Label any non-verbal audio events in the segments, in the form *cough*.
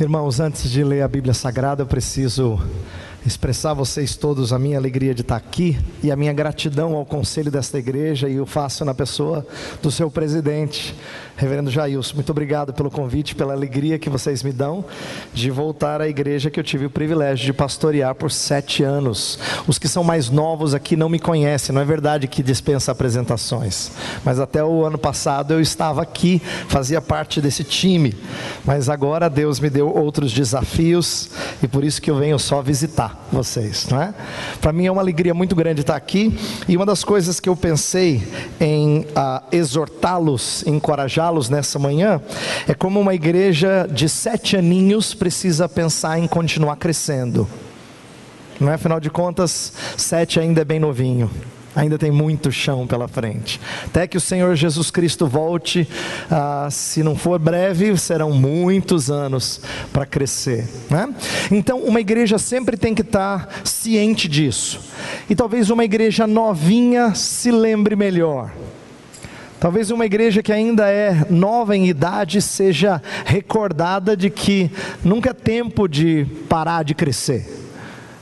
Irmãos, antes de ler a Bíblia Sagrada, eu preciso expressar a vocês todos a minha alegria de estar aqui e a minha gratidão ao conselho desta igreja e eu faço na pessoa do seu presidente, Reverendo Jailson. Muito obrigado pelo convite, pela alegria que vocês me dão de voltar à igreja que eu tive o privilégio de pastorear por sete anos. Os que são mais novos aqui não me conhecem, não é verdade que dispensa apresentações, mas até o ano passado eu estava aqui, fazia parte desse time, mas agora Deus me deu outros desafios e por isso que eu venho só visitar vocês, não é? Para mim é uma alegria muito grande estar aqui e uma das coisas que eu pensei em ah, exortá-los, encorajá-los nessa manhã é como uma igreja de sete aninhos precisa pensar em continuar crescendo. Não é? Afinal de contas, sete ainda é bem novinho. Ainda tem muito chão pela frente. Até que o Senhor Jesus Cristo volte, ah, se não for breve, serão muitos anos para crescer. Né? Então, uma igreja sempre tem que estar tá ciente disso. E talvez uma igreja novinha se lembre melhor. Talvez uma igreja que ainda é nova em idade seja recordada de que nunca é tempo de parar de crescer.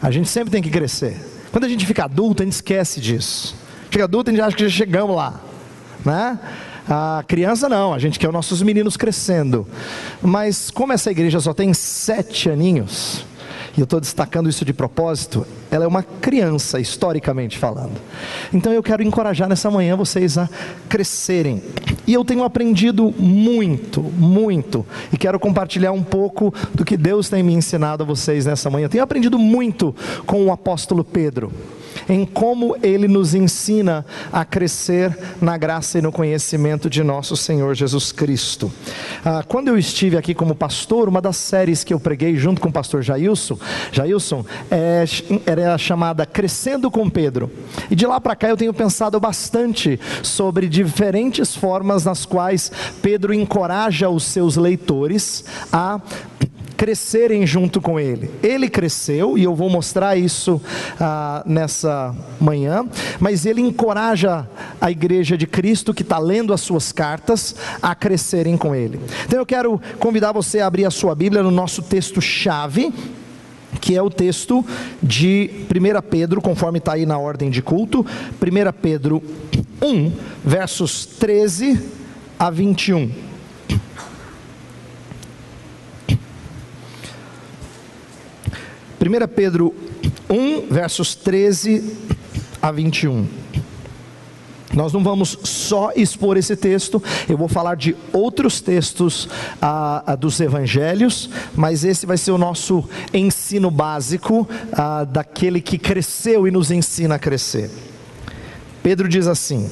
A gente sempre tem que crescer. Quando a gente fica adulto, a gente esquece disso. Fica adulto, a gente acha que já chegamos lá, né? A criança não, a gente quer os nossos meninos crescendo. Mas como essa igreja só tem sete aninhos, e eu estou destacando isso de propósito, ela é uma criança, historicamente falando. Então eu quero encorajar nessa manhã vocês a crescerem. E eu tenho aprendido muito, muito, e quero compartilhar um pouco do que Deus tem me ensinado a vocês nessa manhã. Eu tenho aprendido muito com o apóstolo Pedro em como ele nos ensina a crescer na graça e no conhecimento de nosso Senhor Jesus Cristo. Ah, quando eu estive aqui como pastor, uma das séries que eu preguei junto com o pastor Jailson, Jailson é, era chamada Crescendo com Pedro. E de lá para cá eu tenho pensado bastante sobre diferentes formas nas quais Pedro encoraja os seus leitores a crescerem junto com ele. Ele cresceu, e eu vou mostrar isso ah, nessa manhã, mas ele encoraja a igreja de Cristo que está lendo as suas cartas a crescerem com ele. Então eu quero convidar você a abrir a sua Bíblia no nosso texto-chave que é o texto de 1 Pedro, conforme está aí na ordem de culto, 1 Pedro 1, versos 13 a 21. 1 Pedro 1, versos 13 a 21. Nós não vamos só expor esse texto, eu vou falar de outros textos ah, dos evangelhos, mas esse vai ser o nosso ensino básico ah, daquele que cresceu e nos ensina a crescer. Pedro diz assim: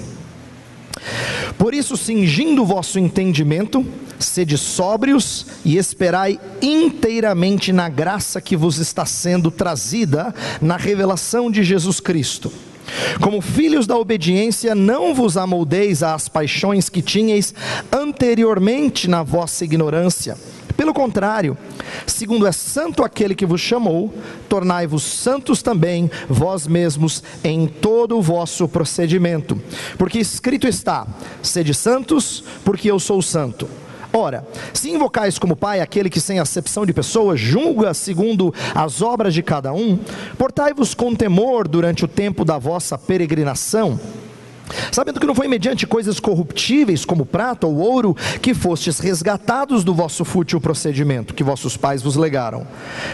Por isso, cingindo o vosso entendimento, sede sóbrios e esperai inteiramente na graça que vos está sendo trazida na revelação de Jesus Cristo. Como filhos da obediência, não vos amoldeis às paixões que tinhais anteriormente na vossa ignorância. Pelo contrário, segundo é santo aquele que vos chamou, tornai-vos santos também vós mesmos em todo o vosso procedimento. Porque escrito está: sede santos, porque eu sou santo. Ora, se invocais como Pai aquele que sem acepção de pessoas julga segundo as obras de cada um, portai-vos com temor durante o tempo da vossa peregrinação, sabendo que não foi mediante coisas corruptíveis como prata ou ouro que fostes resgatados do vosso fútil procedimento que vossos pais vos legaram,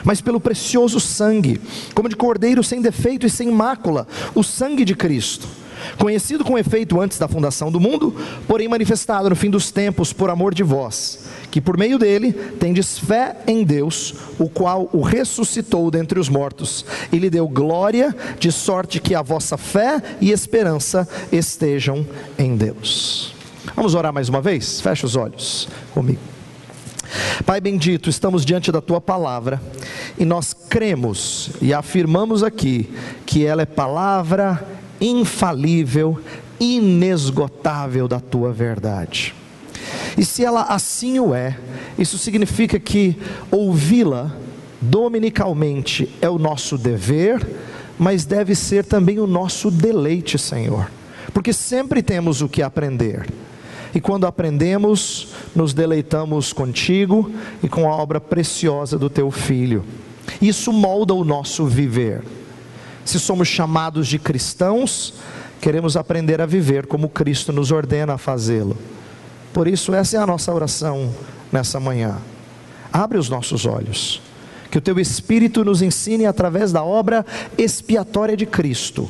mas pelo precioso sangue, como de cordeiro sem defeito e sem mácula, o sangue de Cristo conhecido com efeito antes da fundação do mundo, porém manifestado no fim dos tempos por amor de vós, que por meio dele tendes fé em Deus, o qual o ressuscitou dentre os mortos e lhe deu glória, de sorte que a vossa fé e esperança estejam em Deus. Vamos orar mais uma vez? Fecha os olhos comigo. Pai bendito, estamos diante da tua palavra e nós cremos e afirmamos aqui que ela é palavra infalível, inesgotável da tua verdade. E se ela assim o é, isso significa que ouvi-la dominicalmente é o nosso dever, mas deve ser também o nosso deleite, Senhor, porque sempre temos o que aprender. e quando aprendemos, nos deleitamos contigo e com a obra preciosa do teu filho. Isso molda o nosso viver. Se somos chamados de cristãos, queremos aprender a viver como Cristo nos ordena a fazê-lo. Por isso, essa é a nossa oração nessa manhã. Abre os nossos olhos, que o teu Espírito nos ensine através da obra expiatória de Cristo,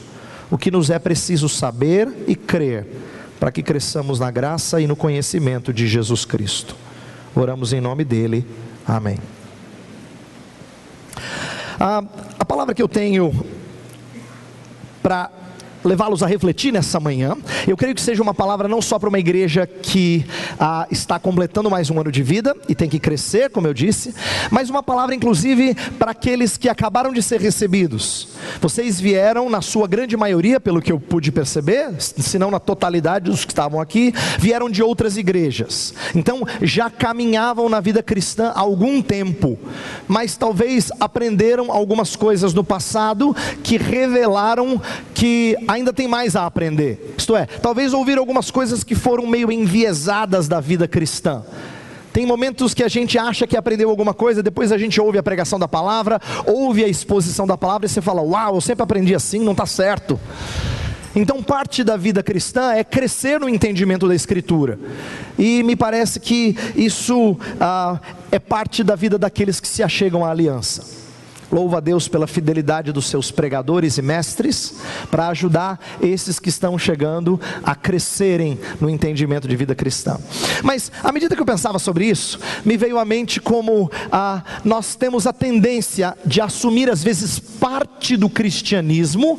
o que nos é preciso saber e crer, para que cresçamos na graça e no conhecimento de Jesus Cristo. Oramos em nome dele. Amém. A, palavra que eu tenho para levá-los a refletir nessa manhã. Eu creio que seja uma palavra não só para uma igreja que ah, está completando mais um ano de vida e tem que crescer, como eu disse, mas uma palavra inclusive para aqueles que acabaram de ser recebidos. Vocês vieram, na sua grande maioria, pelo que eu pude perceber, se não na totalidade dos que estavam aqui, vieram de outras igrejas. Então já caminhavam na vida cristã há algum tempo, mas talvez aprenderam algumas coisas no passado que revelaram que ainda tem mais a aprender. Isto é, talvez ouvir algumas coisas que foram meio enviesadas da vida cristã. Tem momentos que a gente acha que aprendeu alguma coisa, depois a gente ouve a pregação da palavra, ouve a exposição da palavra e você fala: Uau, eu sempre aprendi assim, não está certo. Então, parte da vida cristã é crescer no entendimento da Escritura, e me parece que isso ah, é parte da vida daqueles que se achegam à aliança. Louva a Deus pela fidelidade dos seus pregadores e mestres para ajudar esses que estão chegando a crescerem no entendimento de vida cristã. Mas à medida que eu pensava sobre isso, me veio à mente como ah, nós temos a tendência de assumir às vezes parte do cristianismo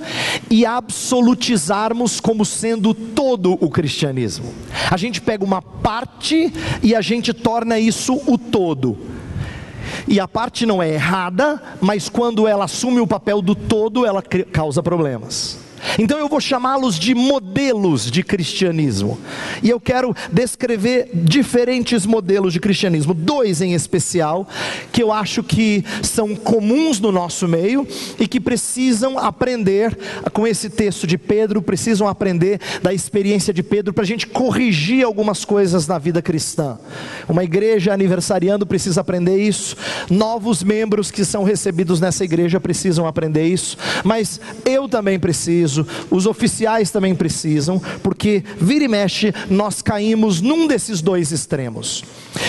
e absolutizarmos como sendo todo o cristianismo. A gente pega uma parte e a gente torna isso o todo. E a parte não é errada, mas quando ela assume o papel do todo, ela causa problemas. Então eu vou chamá-los de modelos de cristianismo. E eu quero descrever diferentes modelos de cristianismo, dois em especial, que eu acho que são comuns no nosso meio e que precisam aprender com esse texto de Pedro, precisam aprender da experiência de Pedro para a gente corrigir algumas coisas na vida cristã. Uma igreja aniversariando precisa aprender isso, novos membros que são recebidos nessa igreja precisam aprender isso, mas eu também preciso preciso, os oficiais também precisam, porque vira e mexe nós caímos num desses dois extremos.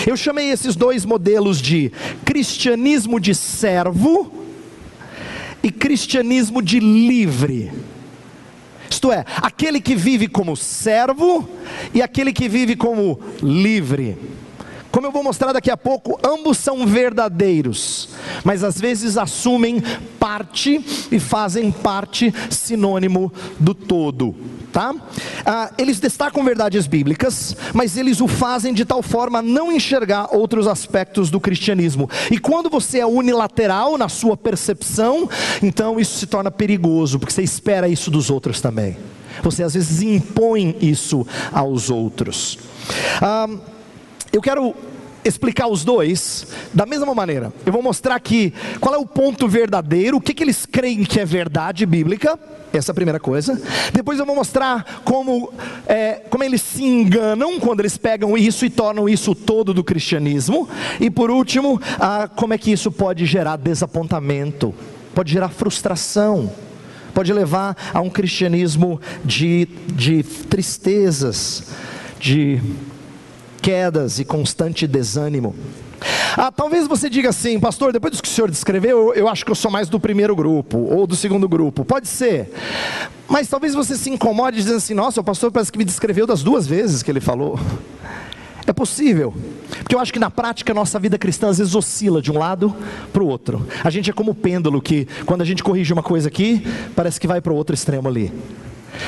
Eu chamei esses dois modelos de cristianismo de servo e cristianismo de livre. Isto é, aquele que vive como servo e aquele que vive como livre. Como eu vou mostrar daqui a pouco, ambos são verdadeiros, mas às vezes assumem parte e fazem parte sinônimo do todo. Tá? Ah, eles destacam verdades bíblicas, mas eles o fazem de tal forma a não enxergar outros aspectos do cristianismo. E quando você é unilateral na sua percepção, então isso se torna perigoso, porque você espera isso dos outros também. Você às vezes impõe isso aos outros. Ah, eu quero explicar os dois da mesma maneira. Eu vou mostrar aqui qual é o ponto verdadeiro, o que, que eles creem que é verdade bíblica. Essa é a primeira coisa. Depois eu vou mostrar como, é, como eles se enganam quando eles pegam isso e tornam isso todo do cristianismo. E por último, ah, como é que isso pode gerar desapontamento, pode gerar frustração, pode levar a um cristianismo de, de tristezas, de quedas e constante desânimo. Ah, talvez você diga assim, pastor, depois do que o senhor descreveu, eu, eu acho que eu sou mais do primeiro grupo ou do segundo grupo. Pode ser. Mas talvez você se incomode dizendo assim: nossa, o pastor parece que me descreveu das duas vezes que ele falou. É possível, porque eu acho que na prática a nossa vida cristã às vezes oscila de um lado para o outro. A gente é como o pêndulo que, quando a gente corrige uma coisa aqui, parece que vai para o outro extremo ali.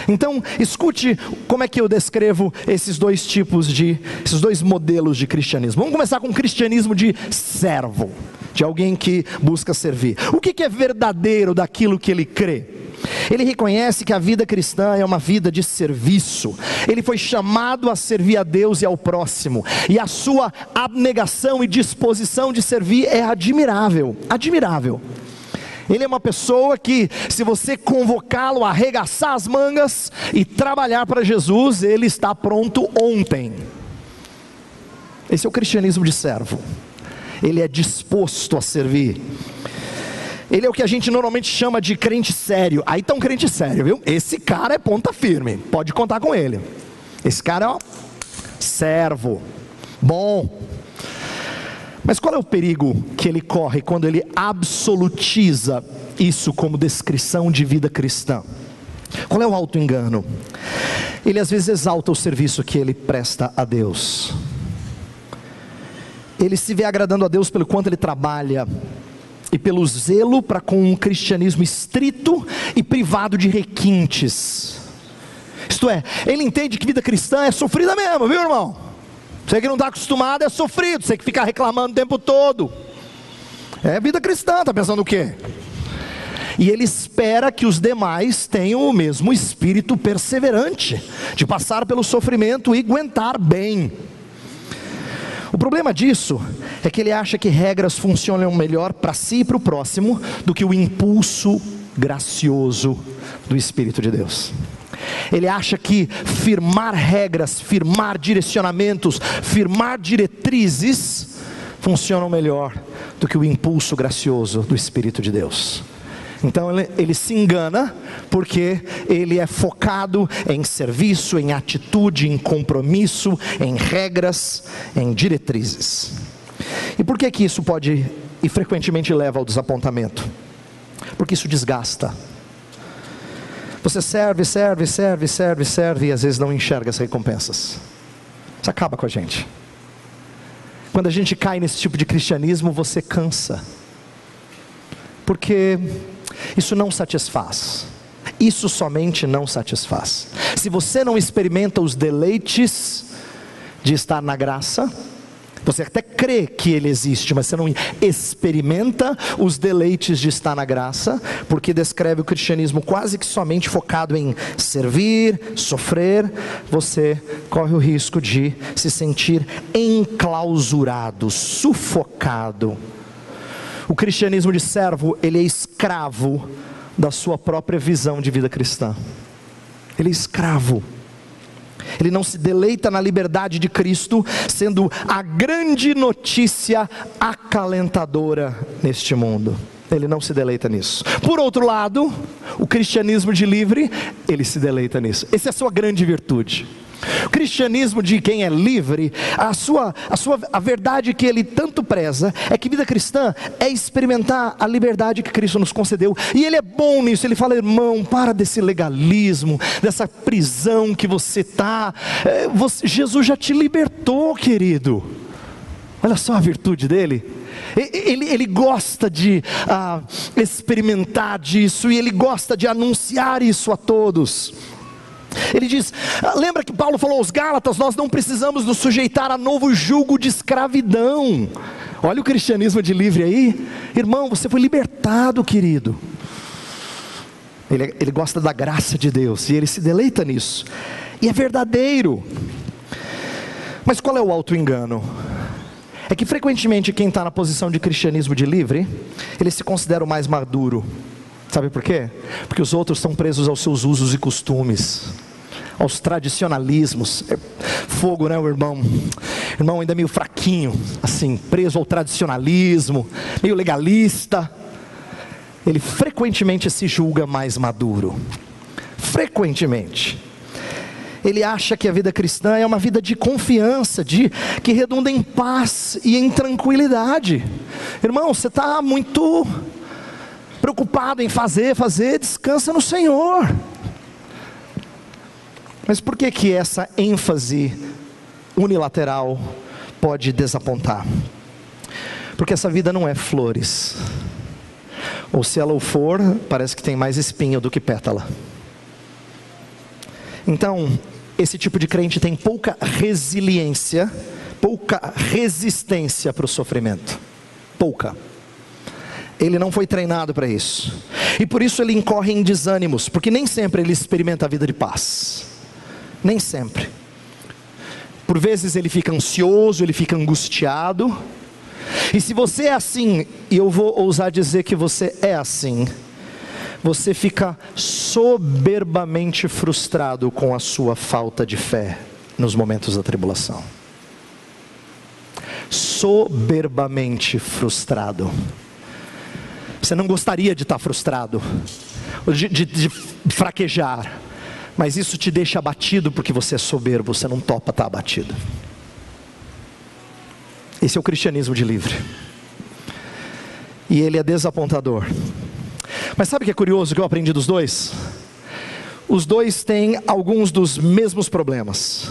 Então, escute como é que eu descrevo esses dois tipos de, esses dois modelos de cristianismo. Vamos começar com o cristianismo de servo, de alguém que busca servir. O que, que é verdadeiro daquilo que ele crê? Ele reconhece que a vida cristã é uma vida de serviço. Ele foi chamado a servir a Deus e ao próximo. E a sua abnegação e disposição de servir é admirável. Admirável. Ele é uma pessoa que, se você convocá-lo a arregaçar as mangas e trabalhar para Jesus, ele está pronto ontem. Esse é o cristianismo de servo. Ele é disposto a servir. Ele é o que a gente normalmente chama de crente sério. Aí tá um crente sério, viu? Esse cara é ponta firme. Pode contar com ele. Esse cara é ó, servo. Bom. Mas qual é o perigo que ele corre quando ele absolutiza isso como descrição de vida cristã? Qual é o auto-engano? Ele às vezes exalta o serviço que ele presta a Deus. Ele se vê agradando a Deus pelo quanto ele trabalha e pelo zelo para com um cristianismo estrito e privado de requintes. Isto é, ele entende que vida cristã é sofrida mesmo, viu irmão? Você que não está acostumado é sofrido, você que fica reclamando o tempo todo. É vida cristã, está pensando o quê? E ele espera que os demais tenham o mesmo espírito perseverante, de passar pelo sofrimento e aguentar bem. O problema disso é que ele acha que regras funcionam melhor para si e para o próximo do que o impulso gracioso do Espírito de Deus. Ele acha que firmar regras, firmar direcionamentos, firmar diretrizes funcionam melhor do que o impulso gracioso do Espírito de Deus. Então ele, ele, se engana porque ele é focado em serviço, em atitude, em compromisso, em regras, em diretrizes. E por que que isso pode e frequentemente leva ao desapontamento? Porque isso desgasta. Você serve, serve, serve, serve, serve e às vezes não enxerga as recompensas. Isso acaba com a gente. Quando a gente cai nesse tipo de cristianismo, você cansa. Porque isso não satisfaz. Isso somente não satisfaz. Se você não experimenta os deleites de estar na graça, você até crê que ele existe, mas você não experimenta os deleites de estar na graça, porque descreve o cristianismo quase que somente focado em servir, sofrer, você corre o risco de se sentir enclausurado, sufocado o cristianismo de servo, ele é escravo da sua própria visão de vida cristã. Ele é escravo. Ele não se deleita na liberdade de Cristo, sendo a grande notícia acalentadora neste mundo. Ele não se deleita nisso. Por outro lado, o cristianismo de livre, ele se deleita nisso. Essa é a sua grande virtude. O cristianismo de quem é livre, a sua, a sua a verdade que ele tanto preza é que vida cristã é experimentar a liberdade que Cristo nos concedeu. E ele é bom nisso. Ele fala, irmão, para desse legalismo, dessa prisão que você está. É, Jesus já te libertou, querido. Olha só a virtude dele. Ele, ele gosta de ah, experimentar disso e ele gosta de anunciar isso a todos. Ele diz: ah, lembra que Paulo falou aos Gálatas: nós não precisamos nos sujeitar a novo jugo de escravidão. Olha o cristianismo de livre aí, irmão, você foi libertado, querido. Ele, ele gosta da graça de Deus e ele se deleita nisso, e é verdadeiro. Mas qual é o auto-engano? É que frequentemente quem está na posição de cristianismo de livre, ele se considera o mais maduro. Sabe por quê? Porque os outros estão presos aos seus usos e costumes, aos tradicionalismos. É fogo, né, o irmão? Irmão ainda é meio fraquinho, assim, preso ao tradicionalismo, meio legalista. Ele frequentemente se julga mais maduro. Frequentemente. Ele acha que a vida cristã é uma vida de confiança, de que redunda em paz e em tranquilidade. Irmão, você está muito preocupado em fazer, fazer, descansa no Senhor. Mas por que que essa ênfase unilateral pode desapontar? Porque essa vida não é flores. Ou se ela o for, parece que tem mais espinho do que pétala. Então, esse tipo de crente tem pouca resiliência, pouca resistência para o sofrimento. Pouca. Ele não foi treinado para isso. E por isso ele incorre em desânimos, porque nem sempre ele experimenta a vida de paz. Nem sempre. Por vezes ele fica ansioso, ele fica angustiado. E se você é assim, e eu vou ousar dizer que você é assim, você fica soberbamente frustrado com a sua falta de fé nos momentos da tribulação. soberbamente frustrado. Você não gostaria de estar frustrado, de, de, de fraquejar, mas isso te deixa abatido porque você é soberbo, você não topa estar abatido. Esse é o cristianismo de livre. E ele é desapontador. Mas sabe o que é curioso que eu aprendi dos dois? Os dois têm alguns dos mesmos problemas.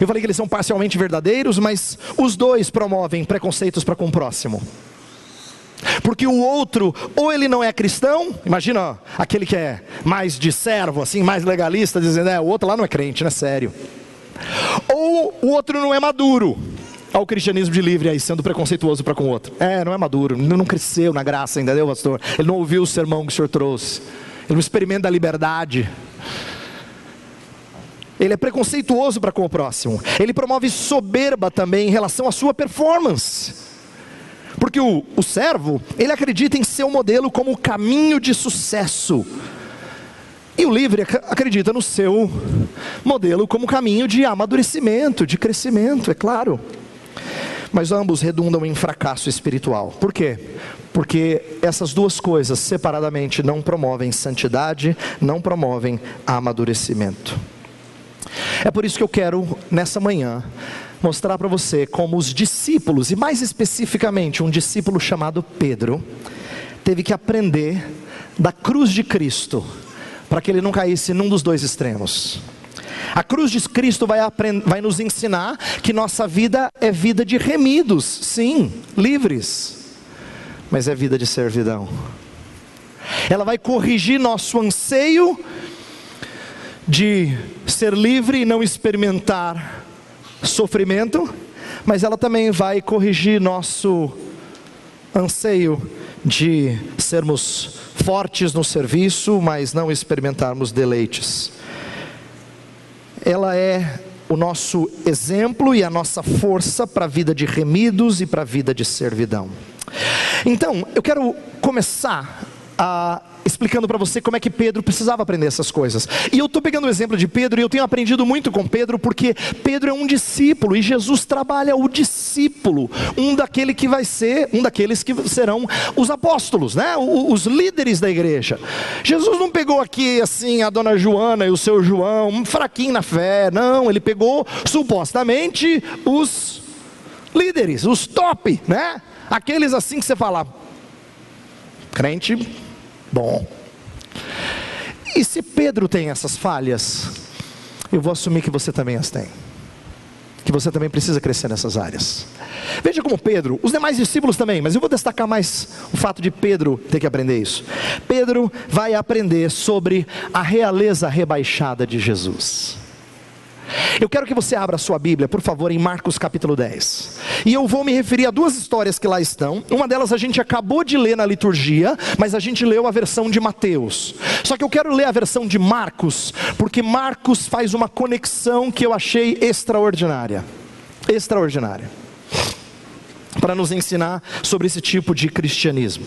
Eu falei que eles são parcialmente verdadeiros, mas os dois promovem preconceitos para com o próximo. Porque o outro, ou ele não é cristão, imagina ó, aquele que é mais de servo, assim, mais legalista, dizendo, é, o outro lá não é crente, não é sério. Ou o outro não é maduro, ao cristianismo de livre aí, sendo preconceituoso para com o outro. É, não é maduro, não cresceu na graça entendeu, pastor? Ele não ouviu o sermão que o senhor trouxe. Ele não experimenta a liberdade. Ele é preconceituoso para com o próximo. Ele promove soberba também em relação à sua performance. Porque o, o servo, ele acredita em seu modelo como o caminho de sucesso. E o livre acredita no seu modelo como caminho de amadurecimento, de crescimento, é claro. Mas ambos redundam em fracasso espiritual. Por quê? Porque essas duas coisas separadamente não promovem santidade, não promovem amadurecimento. É por isso que eu quero, nessa manhã, mostrar para você como os discípulos, e mais especificamente um discípulo chamado Pedro, teve que aprender da cruz de Cristo, para que ele não caísse num dos dois extremos. A cruz de Cristo vai, vai, nos ensinar que nossa vida é vida de remidos, sim, livres, mas é vida de servidão. Ela vai corrigir nosso anseio de ser livre e não experimentar sofrimento, mas ela também vai corrigir nosso anseio de sermos fortes no serviço, mas não experimentarmos deleites. Ela é o nosso exemplo e a nossa força para a vida de remidos e para a vida de servidão. Então, eu quero começar a explicando para você como é que Pedro precisava aprender essas coisas. E eu estou pegando o exemplo de Pedro e eu tenho aprendido muito com Pedro, porque Pedro é um discípulo e Jesus trabalha o discípulo, um daquele que vai ser, um daqueles que serão os apóstolos, né? os líderes da igreja. Jesus não pegou aqui assim a dona Joana e o seu João, um fraquinho na fé, não, ele pegou supostamente os líderes, os top, né? Aqueles assim que você fala, crente bom. E se Pedro tem essas falhas, eu vou assumir que você também as tem. Que você também precisa crescer nessas áreas. Veja como Pedro, os demais discípulos também, mas eu vou destacar mais o fato de Pedro ter que aprender isso. Pedro vai aprender sobre a realeza rebaixada de Jesus. Eu quero que você abra a sua Bíblia, por favor, em Marcos capítulo 10. E eu vou me referir a duas histórias que lá estão. Uma delas a gente acabou de ler na liturgia, mas a gente leu a versão de Mateus. Só que eu quero ler a versão de Marcos, porque Marcos faz uma conexão que eu achei extraordinária. Extraordinária. Para nos ensinar sobre esse tipo de cristianismo.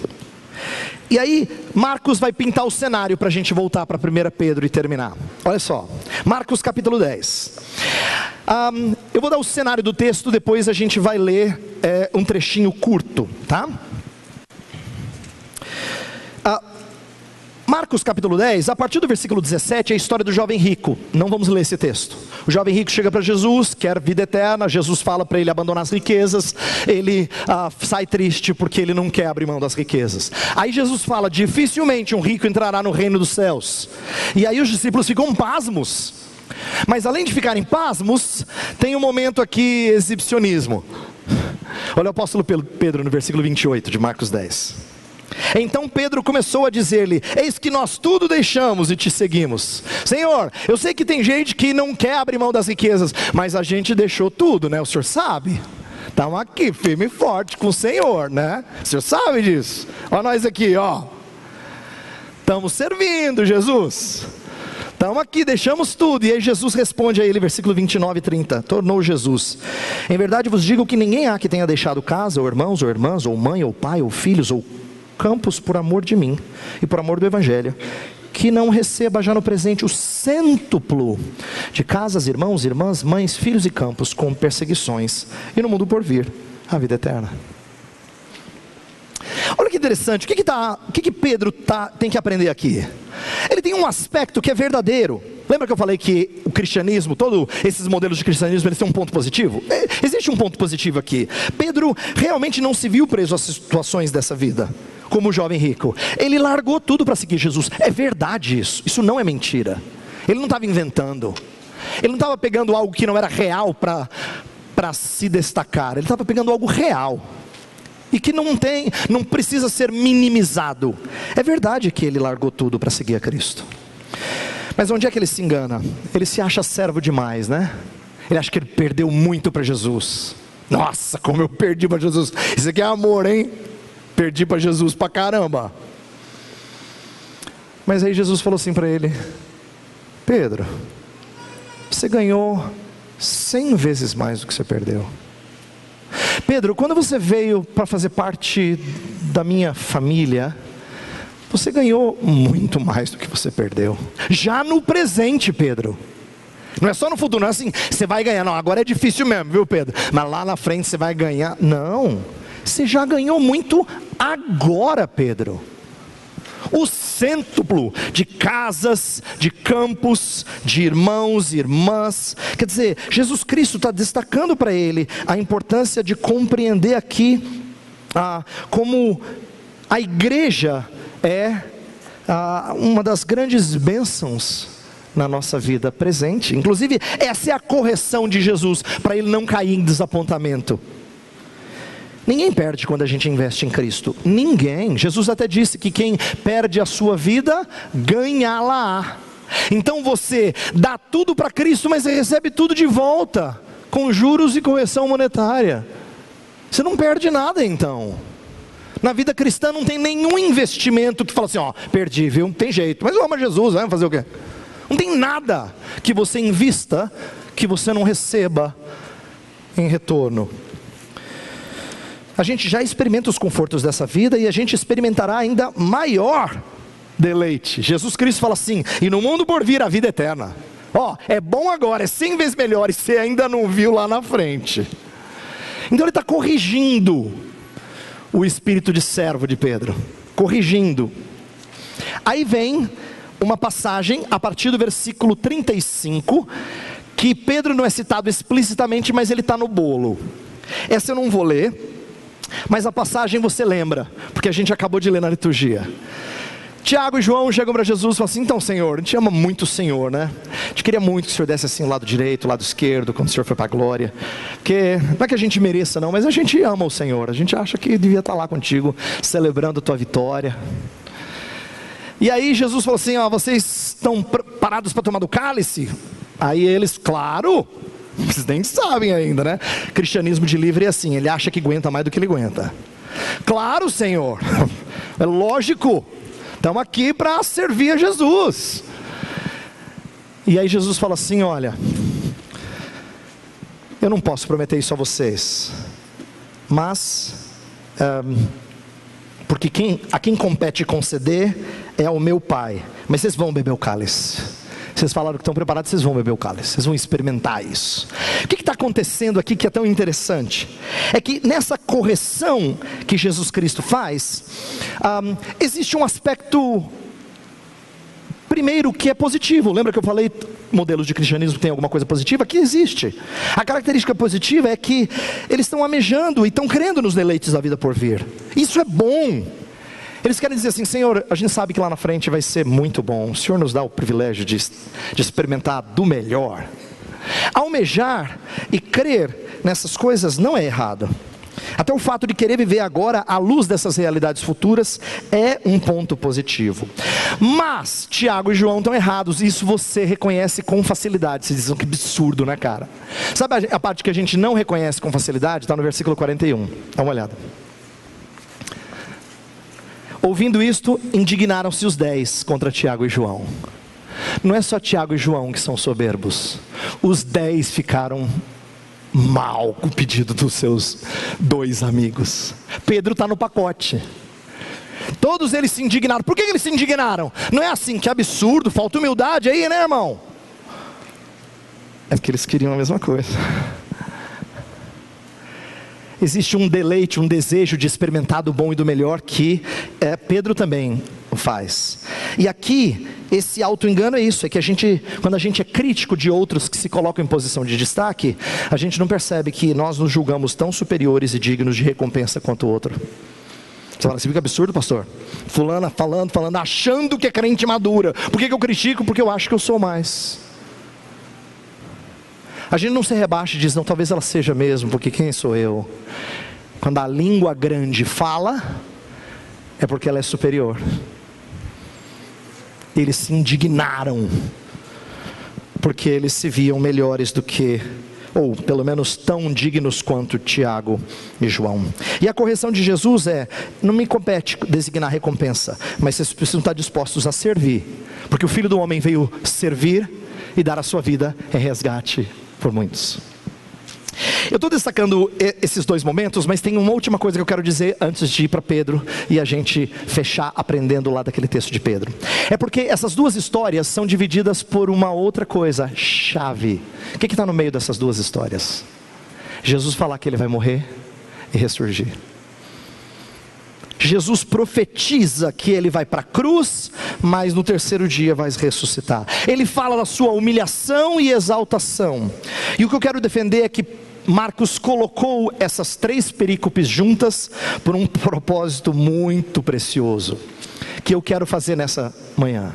E aí, Marcos vai pintar o cenário para a gente voltar para 1 Pedro e terminar. Olha só, Marcos capítulo 10. Um, eu vou dar o cenário do texto, depois a gente vai ler é, um trechinho curto, tá? Marcos capítulo 10, a partir do versículo 17, é a história do jovem rico. Não vamos ler esse texto. O jovem rico chega para Jesus, quer vida eterna. Jesus fala para ele abandonar as riquezas. Ele ah, sai triste porque ele não quer abrir mão das riquezas. Aí Jesus fala: dificilmente um rico entrará no reino dos céus. E aí os discípulos ficam pasmos. Mas além de ficarem pasmos, tem um momento aqui exibicionismo. Olha o apóstolo Pedro no versículo 28 de Marcos 10. Então Pedro começou a dizer-lhe: Eis que nós tudo deixamos e te seguimos. Senhor, eu sei que tem gente que não quer abrir mão das riquezas, mas a gente deixou tudo, né? O senhor sabe? Estamos aqui firme e forte com o Senhor, né? O senhor sabe disso? Olha nós aqui, ó. Estamos servindo, Jesus. Estamos aqui, deixamos tudo. E aí Jesus responde a ele, versículo 29 e 30. Tornou Jesus. Em verdade vos digo que ninguém há que tenha deixado casa, ou irmãos, ou irmãs, ou mãe, ou pai, ou filhos, ou campos por amor de mim e por amor do Evangelho, que não receba já no presente o cêntuplo de casas, irmãos, irmãs, mães, filhos e campos com perseguições, e no mundo por vir A vida eterna. Olha que interessante, o que, que, tá, o que, que Pedro tá, tem que aprender aqui? Ele tem um aspecto que é verdadeiro. Lembra que eu falei que o cristianismo, todos esses modelos de cristianismo, eles têm um ponto positivo? É, existe um ponto positivo aqui. Pedro realmente não se viu preso às situações dessa vida, como o jovem rico. Ele largou tudo para seguir Jesus. É verdade isso, isso não é mentira. Ele não estava inventando. Ele não estava pegando algo que não era real para se destacar. Ele estava pegando algo real e que não tem, não precisa ser minimizado. É verdade que ele largou tudo para seguir a Cristo. Mas onde é que ele se engana? Ele se acha servo demais, né? Ele acha que ele perdeu muito para Jesus. Nossa, como eu perdi para Jesus. Isso aqui é amor, hein? Perdi para Jesus para caramba. Mas aí Jesus falou assim para ele: Pedro, você ganhou cem vezes mais do que você perdeu. Pedro, quando você veio para fazer parte da minha família, você ganhou muito mais do que você perdeu. Já no presente, Pedro. Não é só no futuro, não é assim, você vai ganhar. Não, agora é difícil mesmo, viu, Pedro? Mas lá na frente você vai ganhar. Não. Você já ganhou muito agora, Pedro o cêntuplo de casas, de campos, de irmãos irmãs. Quer dizer, Jesus Cristo está destacando para ele a importância de compreender aqui ah, como a igreja é ah, uma das grandes bênçãos na nossa vida presente. Inclusive, essa é a correção de Jesus para ele não cair em desapontamento. Ninguém perde quando a gente investe em Cristo. Ninguém. Jesus até disse que quem perde a sua vida, ganha-la. Então você dá tudo para Cristo, mas recebe tudo de volta, com juros e correção monetária. Você não perde nada então. Na vida cristã não tem nenhum investimento que fala assim, ó, perdi, viu? Tem jeito, mas eu amo Jesus, vai fazer o quê? Não tem nada que você invista que você não receba em retorno. A gente já experimenta os confortos dessa vida e a gente experimentará ainda maior deleite. Jesus Cristo fala assim: e no mundo por vir a vida eterna. Ó, oh, é bom agora, é cem vezes melhor, e você ainda não viu lá na frente. Então ele está corrigindo o espírito de servo de Pedro, corrigindo. Aí vem uma passagem a partir do versículo 35, que Pedro não é citado explicitamente, mas ele está no bolo. Essa eu não vou ler, mas a passagem você lembra, porque a gente acabou de ler na liturgia. Tiago e João chegam para Jesus e falam assim: Então, Senhor, a gente ama muito o Senhor, né? A gente queria muito que o Senhor desse assim o lado direito, o lado esquerdo, quando o Senhor foi para a glória. Porque não é que a gente mereça, não, mas a gente ama o Senhor. A gente acha que devia estar lá contigo, celebrando a tua vitória. E aí Jesus falou assim: Ó, vocês estão parados para tomar do cálice? Aí eles, claro. Vocês nem sabem ainda, né? Cristianismo de livre é assim, ele acha que aguenta mais do que ele aguenta. Claro, Senhor, *laughs* é lógico, estamos aqui para servir a Jesus. E aí Jesus fala assim: olha, eu não posso prometer isso a vocês, mas, um, porque quem, a quem compete conceder é o meu Pai, mas vocês vão beber o cálice. Vocês falaram que estão preparados, vocês vão beber o cálice, vocês vão experimentar isso. O que está acontecendo aqui que é tão interessante? É que nessa correção que Jesus Cristo faz, um, existe um aspecto primeiro que é positivo. Lembra que eu falei modelos de cristianismo que tem alguma coisa positiva? Que existe. A característica positiva é que eles estão amejando e estão crendo nos deleites da vida por vir. Isso é bom. Eles querem dizer assim: Senhor, a gente sabe que lá na frente vai ser muito bom. O Senhor nos dá o privilégio de, de experimentar do melhor. Almejar e crer nessas coisas não é errado. Até o fato de querer viver agora à luz dessas realidades futuras é um ponto positivo. Mas Tiago e João estão errados, isso você reconhece com facilidade. Vocês dizem que absurdo, né, cara? Sabe a parte que a gente não reconhece com facilidade? Está no versículo 41. Dá uma olhada. Ouvindo isto, indignaram-se os dez contra Tiago e João. Não é só Tiago e João que são soberbos, os dez ficaram mal com o pedido dos seus dois amigos. Pedro está no pacote. Todos eles se indignaram. Por que eles se indignaram? Não é assim, que absurdo, falta humildade aí, né, irmão? É porque eles queriam a mesma coisa. Existe um deleite, um desejo de experimentar do bom e do melhor que é, Pedro também faz. E aqui, esse auto-engano é isso: é que a gente, quando a gente é crítico de outros que se colocam em posição de destaque, a gente não percebe que nós nos julgamos tão superiores e dignos de recompensa quanto o outro. Você fala assim, que absurdo, pastor. Fulana falando, falando, achando que é crente madura. Por que, que eu critico? Porque eu acho que eu sou mais. A gente não se rebaixa e diz, não, talvez ela seja mesmo, porque quem sou eu? Quando a língua grande fala, é porque ela é superior. Eles se indignaram, porque eles se viam melhores do que ou pelo menos tão dignos quanto Tiago e João. E a correção de Jesus é: não me compete designar recompensa, mas vocês precisam estar dispostos a servir, porque o Filho do Homem veio servir e dar a sua vida em resgate por muitos. Eu estou destacando esses dois momentos, mas tem uma última coisa que eu quero dizer antes de ir para Pedro e a gente fechar aprendendo lá daquele texto de Pedro. É porque essas duas histórias são divididas por uma outra coisa, chave. O que está no meio dessas duas histórias? Jesus falar que ele vai morrer e ressurgir. Jesus profetiza que ele vai para a cruz, mas no terceiro dia vai ressuscitar. Ele fala da sua humilhação e exaltação. E o que eu quero defender é que Marcos colocou essas três perícopes juntas por um propósito muito precioso, que eu quero fazer nessa manhã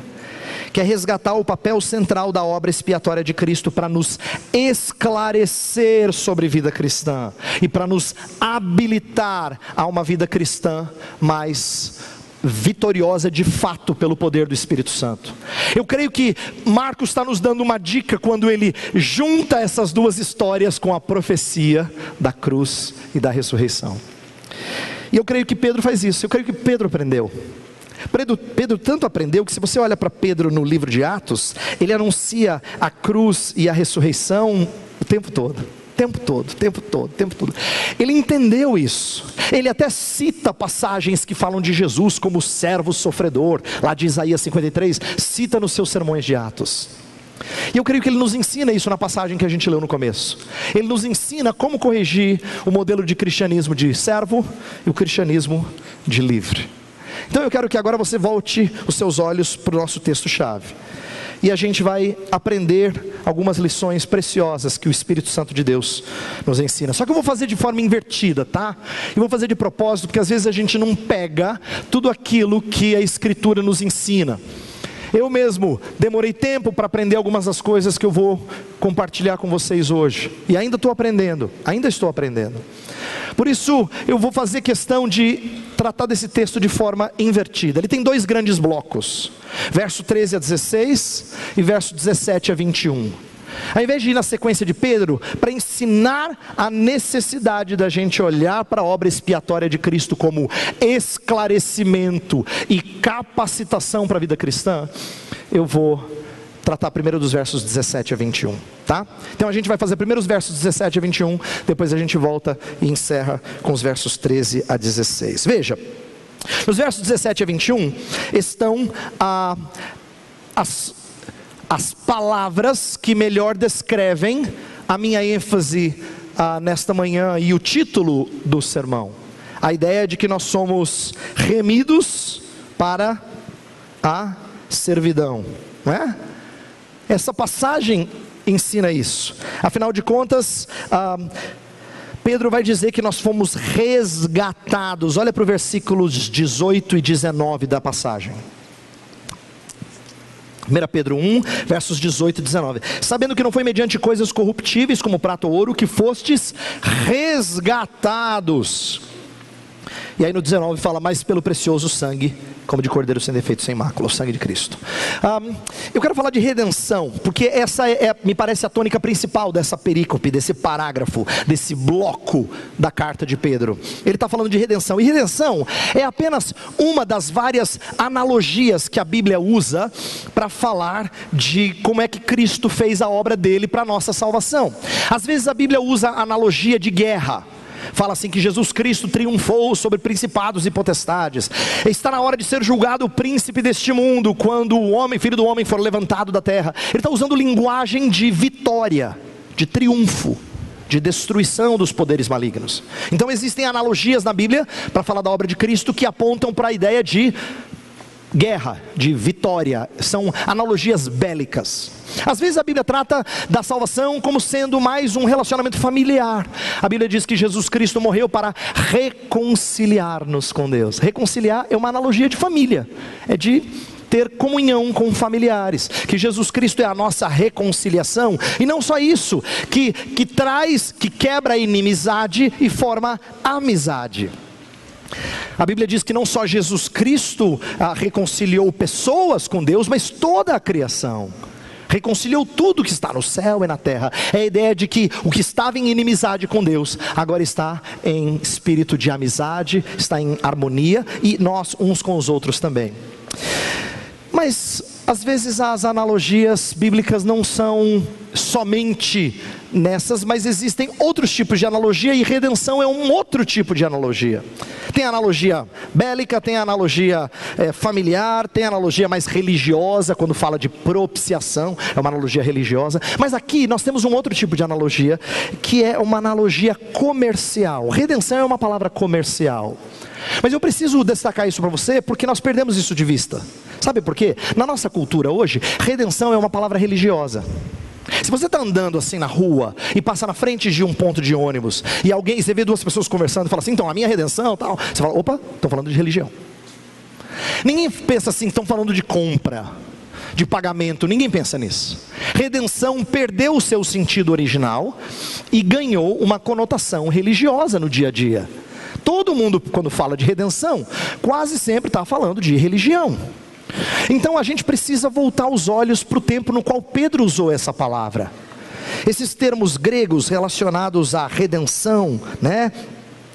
que resgatar o papel central da obra expiatória de Cristo para nos esclarecer sobre vida cristã e para nos habilitar a uma vida cristã mais vitoriosa de fato pelo poder do Espírito Santo. Eu creio que Marcos está nos dando uma dica quando ele junta essas duas histórias com a profecia da cruz e da ressurreição. E eu creio que Pedro faz isso, eu creio que Pedro aprendeu. Pedro, Pedro tanto aprendeu que, se você olha para Pedro no livro de Atos, ele anuncia a cruz e a ressurreição o tempo todo. Tempo todo, tempo todo, tempo todo. Ele entendeu isso. Ele até cita passagens que falam de Jesus como servo sofredor, lá de Isaías 53, cita nos seus sermões de Atos. E eu creio que ele nos ensina isso na passagem que a gente leu no começo. Ele nos ensina como corrigir o modelo de cristianismo de servo e o cristianismo de livre. Então eu quero que agora você volte os seus olhos para o nosso texto-chave. E a gente vai aprender algumas lições preciosas que o Espírito Santo de Deus nos ensina. Só que eu vou fazer de forma invertida, tá? E vou fazer de propósito, porque às vezes a gente não pega tudo aquilo que a Escritura nos ensina. Eu mesmo demorei tempo para aprender algumas das coisas que eu vou compartilhar com vocês hoje. E ainda estou aprendendo, ainda estou aprendendo. Por isso, eu vou fazer questão de tratar desse texto de forma invertida. Ele tem dois grandes blocos: verso 13 a 16 e verso 17 a 21. Ao invés de ir na sequência de Pedro, para ensinar a necessidade da gente olhar para a obra expiatória de Cristo como esclarecimento e capacitação para a vida cristã, eu vou tratar primeiro dos versos 17 a 21, tá? Então a gente vai fazer primeiro os versos 17 a 21, depois a gente volta e encerra com os versos 13 a 16. Veja, nos versos 17 a 21 estão ah, as as palavras que melhor descrevem a minha ênfase ah, nesta manhã e o título do sermão. A ideia de que nós somos remidos para a servidão, não é? Essa passagem ensina isso. Afinal de contas, ah, Pedro vai dizer que nós fomos resgatados. Olha para o versículos 18 e 19 da passagem. 1 Pedro 1, versos 18 e 19. Sabendo que não foi mediante coisas corruptíveis como prata ou ouro que fostes resgatados e aí no 19 fala, mas pelo precioso sangue, como de cordeiro sem defeito, sem mácula, o sangue de Cristo. Um, eu quero falar de redenção, porque essa é, é, me parece a tônica principal dessa perícope, desse parágrafo, desse bloco da carta de Pedro. Ele está falando de redenção, e redenção é apenas uma das várias analogias que a Bíblia usa para falar de como é que Cristo fez a obra dele para a nossa salvação. Às vezes a Bíblia usa analogia de guerra fala assim que Jesus Cristo triunfou sobre principados e potestades. Está na hora de ser julgado o príncipe deste mundo, quando o homem, filho do homem, for levantado da terra. Ele está usando linguagem de vitória, de triunfo. de destruição dos poderes malignos. Então existem analogias na Bíblia para falar da obra de Cristo que apontam para a ideia de guerra, de vitória, são analogias bélicas. Às vezes a Bíblia trata da salvação como sendo mais um relacionamento familiar. A Bíblia diz que Jesus Cristo morreu para reconciliar-nos com Deus. Reconciliar é uma analogia de família, é de ter comunhão com familiares, que Jesus Cristo é a nossa reconciliação, e não só isso, que, que traz, que quebra a inimizade e forma amizade. A Bíblia diz que não só Jesus Cristo ah, reconciliou pessoas com Deus, mas toda a criação. Reconciliou tudo que está no céu e na terra. É a ideia de que o que estava em inimizade com Deus, agora está em espírito de amizade, está em harmonia e nós uns com os outros também. Mas às vezes as analogias bíblicas não são somente nessas, mas existem outros tipos de analogia e redenção é um outro tipo de analogia. Tem analogia bélica, tem analogia é, familiar, tem analogia mais religiosa, quando fala de propiciação, é uma analogia religiosa. Mas aqui nós temos um outro tipo de analogia, que é uma analogia comercial. Redenção é uma palavra comercial. Mas eu preciso destacar isso para você porque nós perdemos isso de vista. Sabe por quê? Na nossa cultura hoje, redenção é uma palavra religiosa. Se você está andando assim na rua e passa na frente de um ponto de ônibus e alguém, você vê duas pessoas conversando e fala assim, então a minha redenção tal, você fala, opa, estão falando de religião. Ninguém pensa assim, estão falando de compra, de pagamento, ninguém pensa nisso. Redenção perdeu o seu sentido original e ganhou uma conotação religiosa no dia a dia. Todo mundo, quando fala de redenção, quase sempre está falando de religião. Então a gente precisa voltar os olhos para o tempo no qual Pedro usou essa palavra. Esses termos gregos relacionados à redenção, né?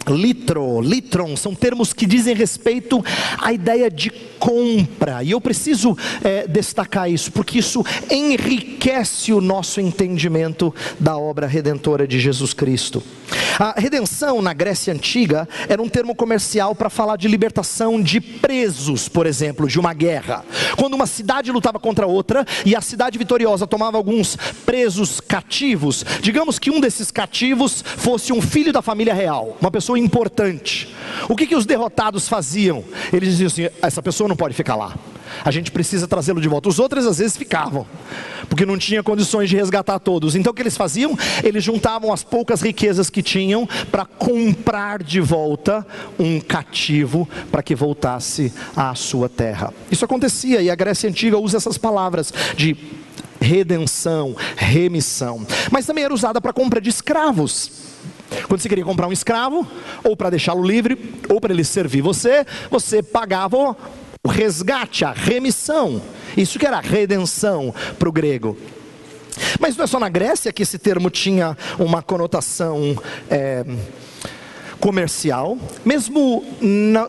Litro, litron, são termos que dizem respeito à ideia de compra, e eu preciso é, destacar isso, porque isso enriquece o nosso entendimento da obra redentora de Jesus Cristo. A redenção na Grécia Antiga era um termo comercial para falar de libertação de presos, por exemplo, de uma guerra. Quando uma cidade lutava contra outra e a cidade vitoriosa tomava alguns presos cativos, digamos que um desses cativos fosse um filho da família real, uma pessoa importante. O que, que os derrotados faziam? Eles diziam assim: essa pessoa não pode ficar lá. A gente precisa trazê-lo de volta. Os outros às vezes ficavam, porque não tinha condições de resgatar todos. Então o que eles faziam? Eles juntavam as poucas riquezas que tinham para comprar de volta um cativo para que voltasse à sua terra. Isso acontecia e a Grécia antiga usa essas palavras de redenção, remissão, mas também era usada para compra de escravos. Quando você queria comprar um escravo, ou para deixá-lo livre, ou para ele servir você, você pagava o resgate, a remissão. Isso que era redenção para o grego. Mas não é só na Grécia que esse termo tinha uma conotação é, comercial. Mesmo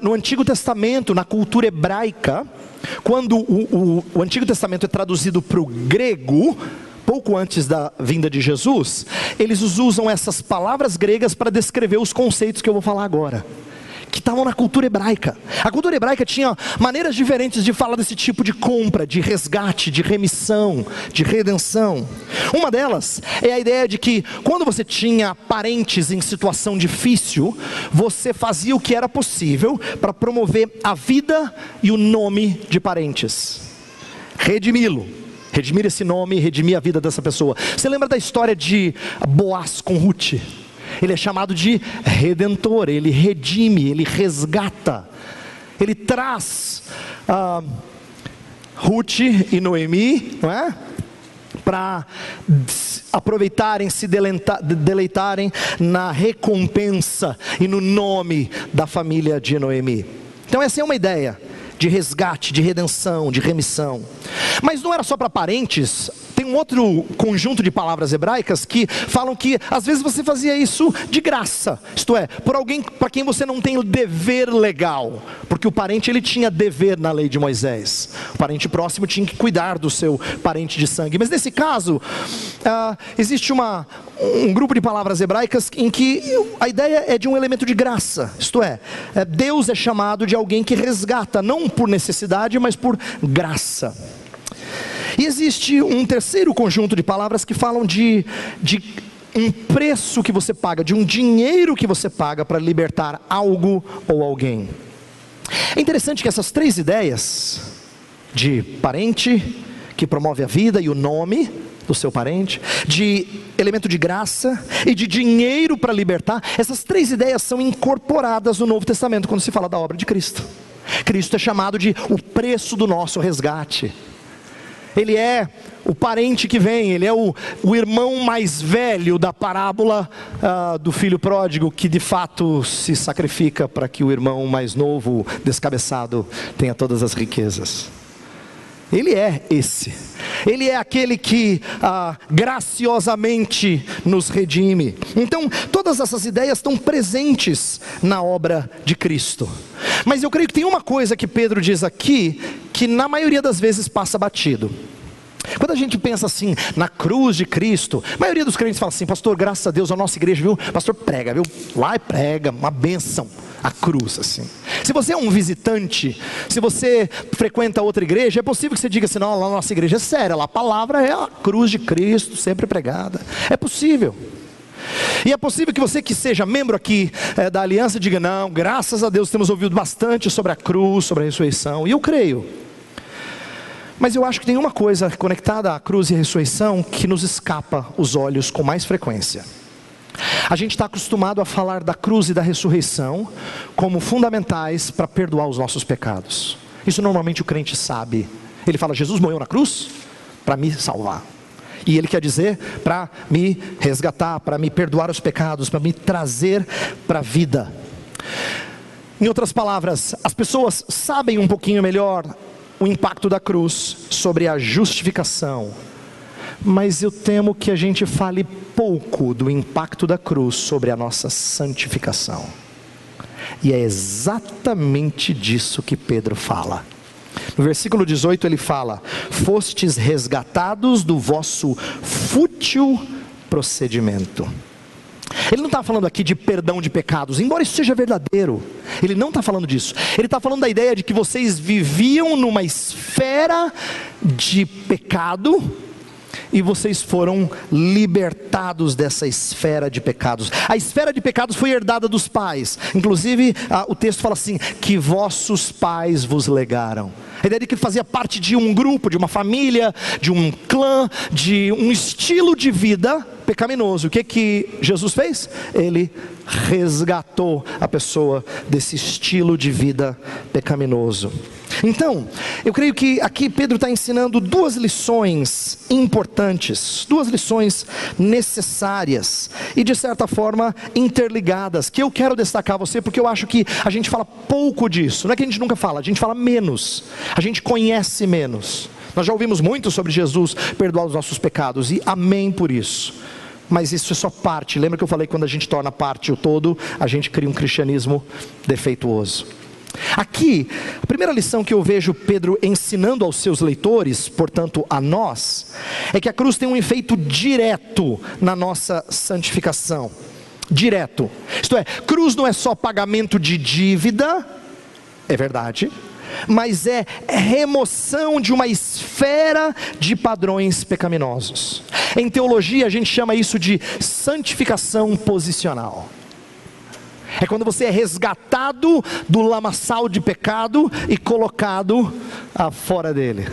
no Antigo Testamento, na cultura hebraica, quando o, o, o Antigo Testamento é traduzido para o grego, pouco antes da vinda de Jesus, eles usam essas palavras gregas para descrever os conceitos que eu vou falar agora que estavam na cultura hebraica. A cultura hebraica tinha maneiras diferentes de falar desse tipo de compra, de resgate, de remissão, de redenção. Uma delas é a ideia de que quando você tinha parentes em situação difícil, você fazia o que era possível para promover a vida e o nome de parentes. Redimi-lo. Redimir esse nome, redimir a vida dessa pessoa. Você lembra da história de Boaz com Ruth? Ele é chamado de redentor, ele redime, ele resgata, ele traz ah, Ruth e Noemi, não é? Para aproveitarem, se deleitarem na recompensa e no nome da família de Noemi. Então, essa é uma ideia de resgate, de redenção, de remissão. Mas não era só para parentes, tem um outro conjunto de palavras hebraicas que falam que às vezes você fazia isso de graça, isto é, por alguém para quem você não tem o dever legal, porque o parente ele tinha dever na lei de Moisés, o parente próximo tinha que cuidar do seu parente de sangue, mas nesse caso ah, existe uma, um grupo de palavras hebraicas em que a ideia é de um elemento de graça, isto é, é Deus é chamado de alguém que resgata, não por necessidade, mas por graça. E existe um terceiro conjunto de palavras que falam de, de um preço que você paga, de um dinheiro que você paga para libertar algo ou alguém. É interessante que essas três ideias, de parente, que promove a vida e o nome do seu parente, de elemento de graça e de dinheiro para libertar, essas três ideias são incorporadas no Novo Testamento quando se fala da obra de Cristo. Cristo é chamado de o preço do nosso resgate. Ele é o parente que vem, ele é o, o irmão mais velho da parábola uh, do filho pródigo, que de fato se sacrifica para que o irmão mais novo, descabeçado, tenha todas as riquezas. Ele é esse. Ele é aquele que ah, graciosamente nos redime. Então, todas essas ideias estão presentes na obra de Cristo. Mas eu creio que tem uma coisa que Pedro diz aqui que na maioria das vezes passa batido. Quando a gente pensa assim, na cruz de Cristo, a maioria dos crentes fala assim, pastor, graças a Deus, a nossa igreja, viu? Pastor, prega, viu? Lá é prega, uma bênção, a cruz, assim. Se você é um visitante, se você frequenta outra igreja, é possível que você diga assim, não, lá a nossa igreja é séria, lá a palavra é a cruz de Cristo, sempre pregada. É possível. E é possível que você que seja membro aqui é, da aliança diga, não, graças a Deus temos ouvido bastante sobre a cruz, sobre a ressurreição, e eu creio. Mas eu acho que tem uma coisa conectada à cruz e à ressurreição que nos escapa os olhos com mais frequência. A gente está acostumado a falar da cruz e da ressurreição como fundamentais para perdoar os nossos pecados. Isso normalmente o crente sabe. Ele fala: Jesus morreu na cruz para me salvar. E ele quer dizer para me resgatar, para me perdoar os pecados, para me trazer para a vida. Em outras palavras, as pessoas sabem um pouquinho melhor o impacto da cruz sobre a justificação, mas eu temo que a gente fale pouco do impacto da cruz sobre a nossa santificação. E é exatamente disso que Pedro fala. No versículo 18 ele fala: Fostes resgatados do vosso fútil procedimento. Ele não está falando aqui de perdão de pecados, embora isso seja verdadeiro. Ele não está falando disso. Ele está falando da ideia de que vocês viviam numa esfera de pecado e vocês foram libertados dessa esfera de pecados. A esfera de pecados foi herdada dos pais. Inclusive, o texto fala assim: que vossos pais vos legaram. A ideia de que fazia parte de um grupo, de uma família, de um clã, de um estilo de vida pecaminoso. O que que Jesus fez? Ele resgatou a pessoa desse estilo de vida pecaminoso. Então, eu creio que aqui Pedro está ensinando duas lições importantes, duas lições necessárias e de certa forma interligadas, que eu quero destacar a você porque eu acho que a gente fala pouco disso. Não é que a gente nunca fala, a gente fala menos, a gente conhece menos. Nós já ouvimos muito sobre Jesus perdoar os nossos pecados e amém por isso mas isso é só parte. Lembra que eu falei que quando a gente torna parte o todo, a gente cria um cristianismo defeituoso. Aqui, a primeira lição que eu vejo Pedro ensinando aos seus leitores, portanto a nós, é que a cruz tem um efeito direto na nossa santificação. Direto. Isto é, cruz não é só pagamento de dívida, é verdade, mas é remoção de uma esfera de padrões pecaminosos. Em teologia, a gente chama isso de santificação posicional. É quando você é resgatado do lamaçal de pecado e colocado fora dele.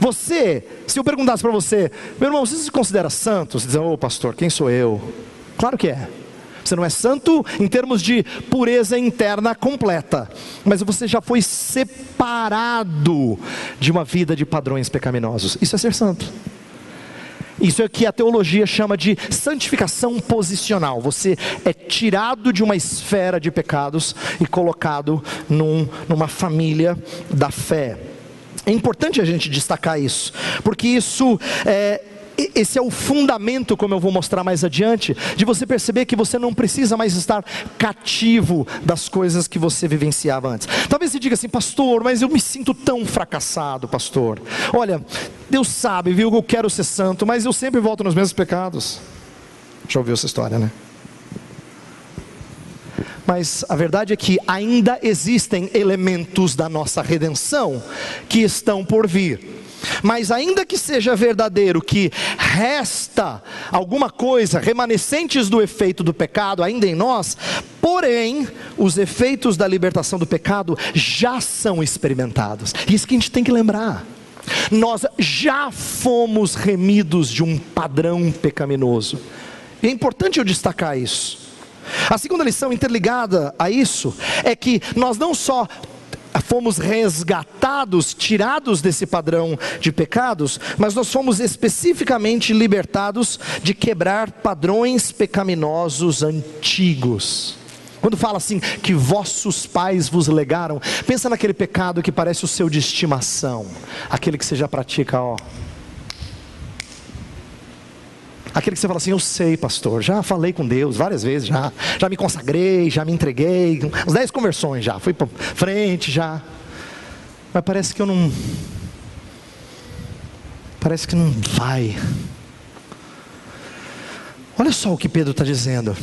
Você, se eu perguntasse para você, meu irmão, você se considera santo? Você diz, ô oh, pastor, quem sou eu? Claro que é. Você não é santo em termos de pureza interna completa, mas você já foi separado de uma vida de padrões pecaminosos. Isso é ser santo. Isso é o que a teologia chama de santificação posicional. Você é tirado de uma esfera de pecados e colocado num, numa família da fé. É importante a gente destacar isso, porque isso é, esse é o fundamento, como eu vou mostrar mais adiante, de você perceber que você não precisa mais estar cativo das coisas que você vivenciava antes. Talvez você diga assim, pastor, mas eu me sinto tão fracassado, pastor. Olha, Deus sabe, viu, eu quero ser santo, mas eu sempre volto nos mesmos pecados. Já ouviu essa história, né? Mas a verdade é que ainda existem elementos da nossa redenção que estão por vir. Mas ainda que seja verdadeiro que resta alguma coisa, remanescentes do efeito do pecado ainda em nós, porém, os efeitos da libertação do pecado já são experimentados. Isso que a gente tem que lembrar. Nós já fomos remidos de um padrão pecaminoso. E é importante eu destacar isso. A segunda lição interligada a isso é que nós não só fomos resgatados, tirados desse padrão de pecados, mas nós fomos especificamente libertados de quebrar padrões pecaminosos antigos. Quando fala assim que vossos pais vos legaram, pensa naquele pecado que parece o seu de estimação, aquele que você já pratica, ó. Aquele que você fala assim, eu sei, pastor, já falei com Deus várias vezes, já, já me consagrei, já me entreguei, uns dez conversões já, fui para frente já. Mas parece que eu não. Parece que não vai. Olha só o que Pedro está dizendo.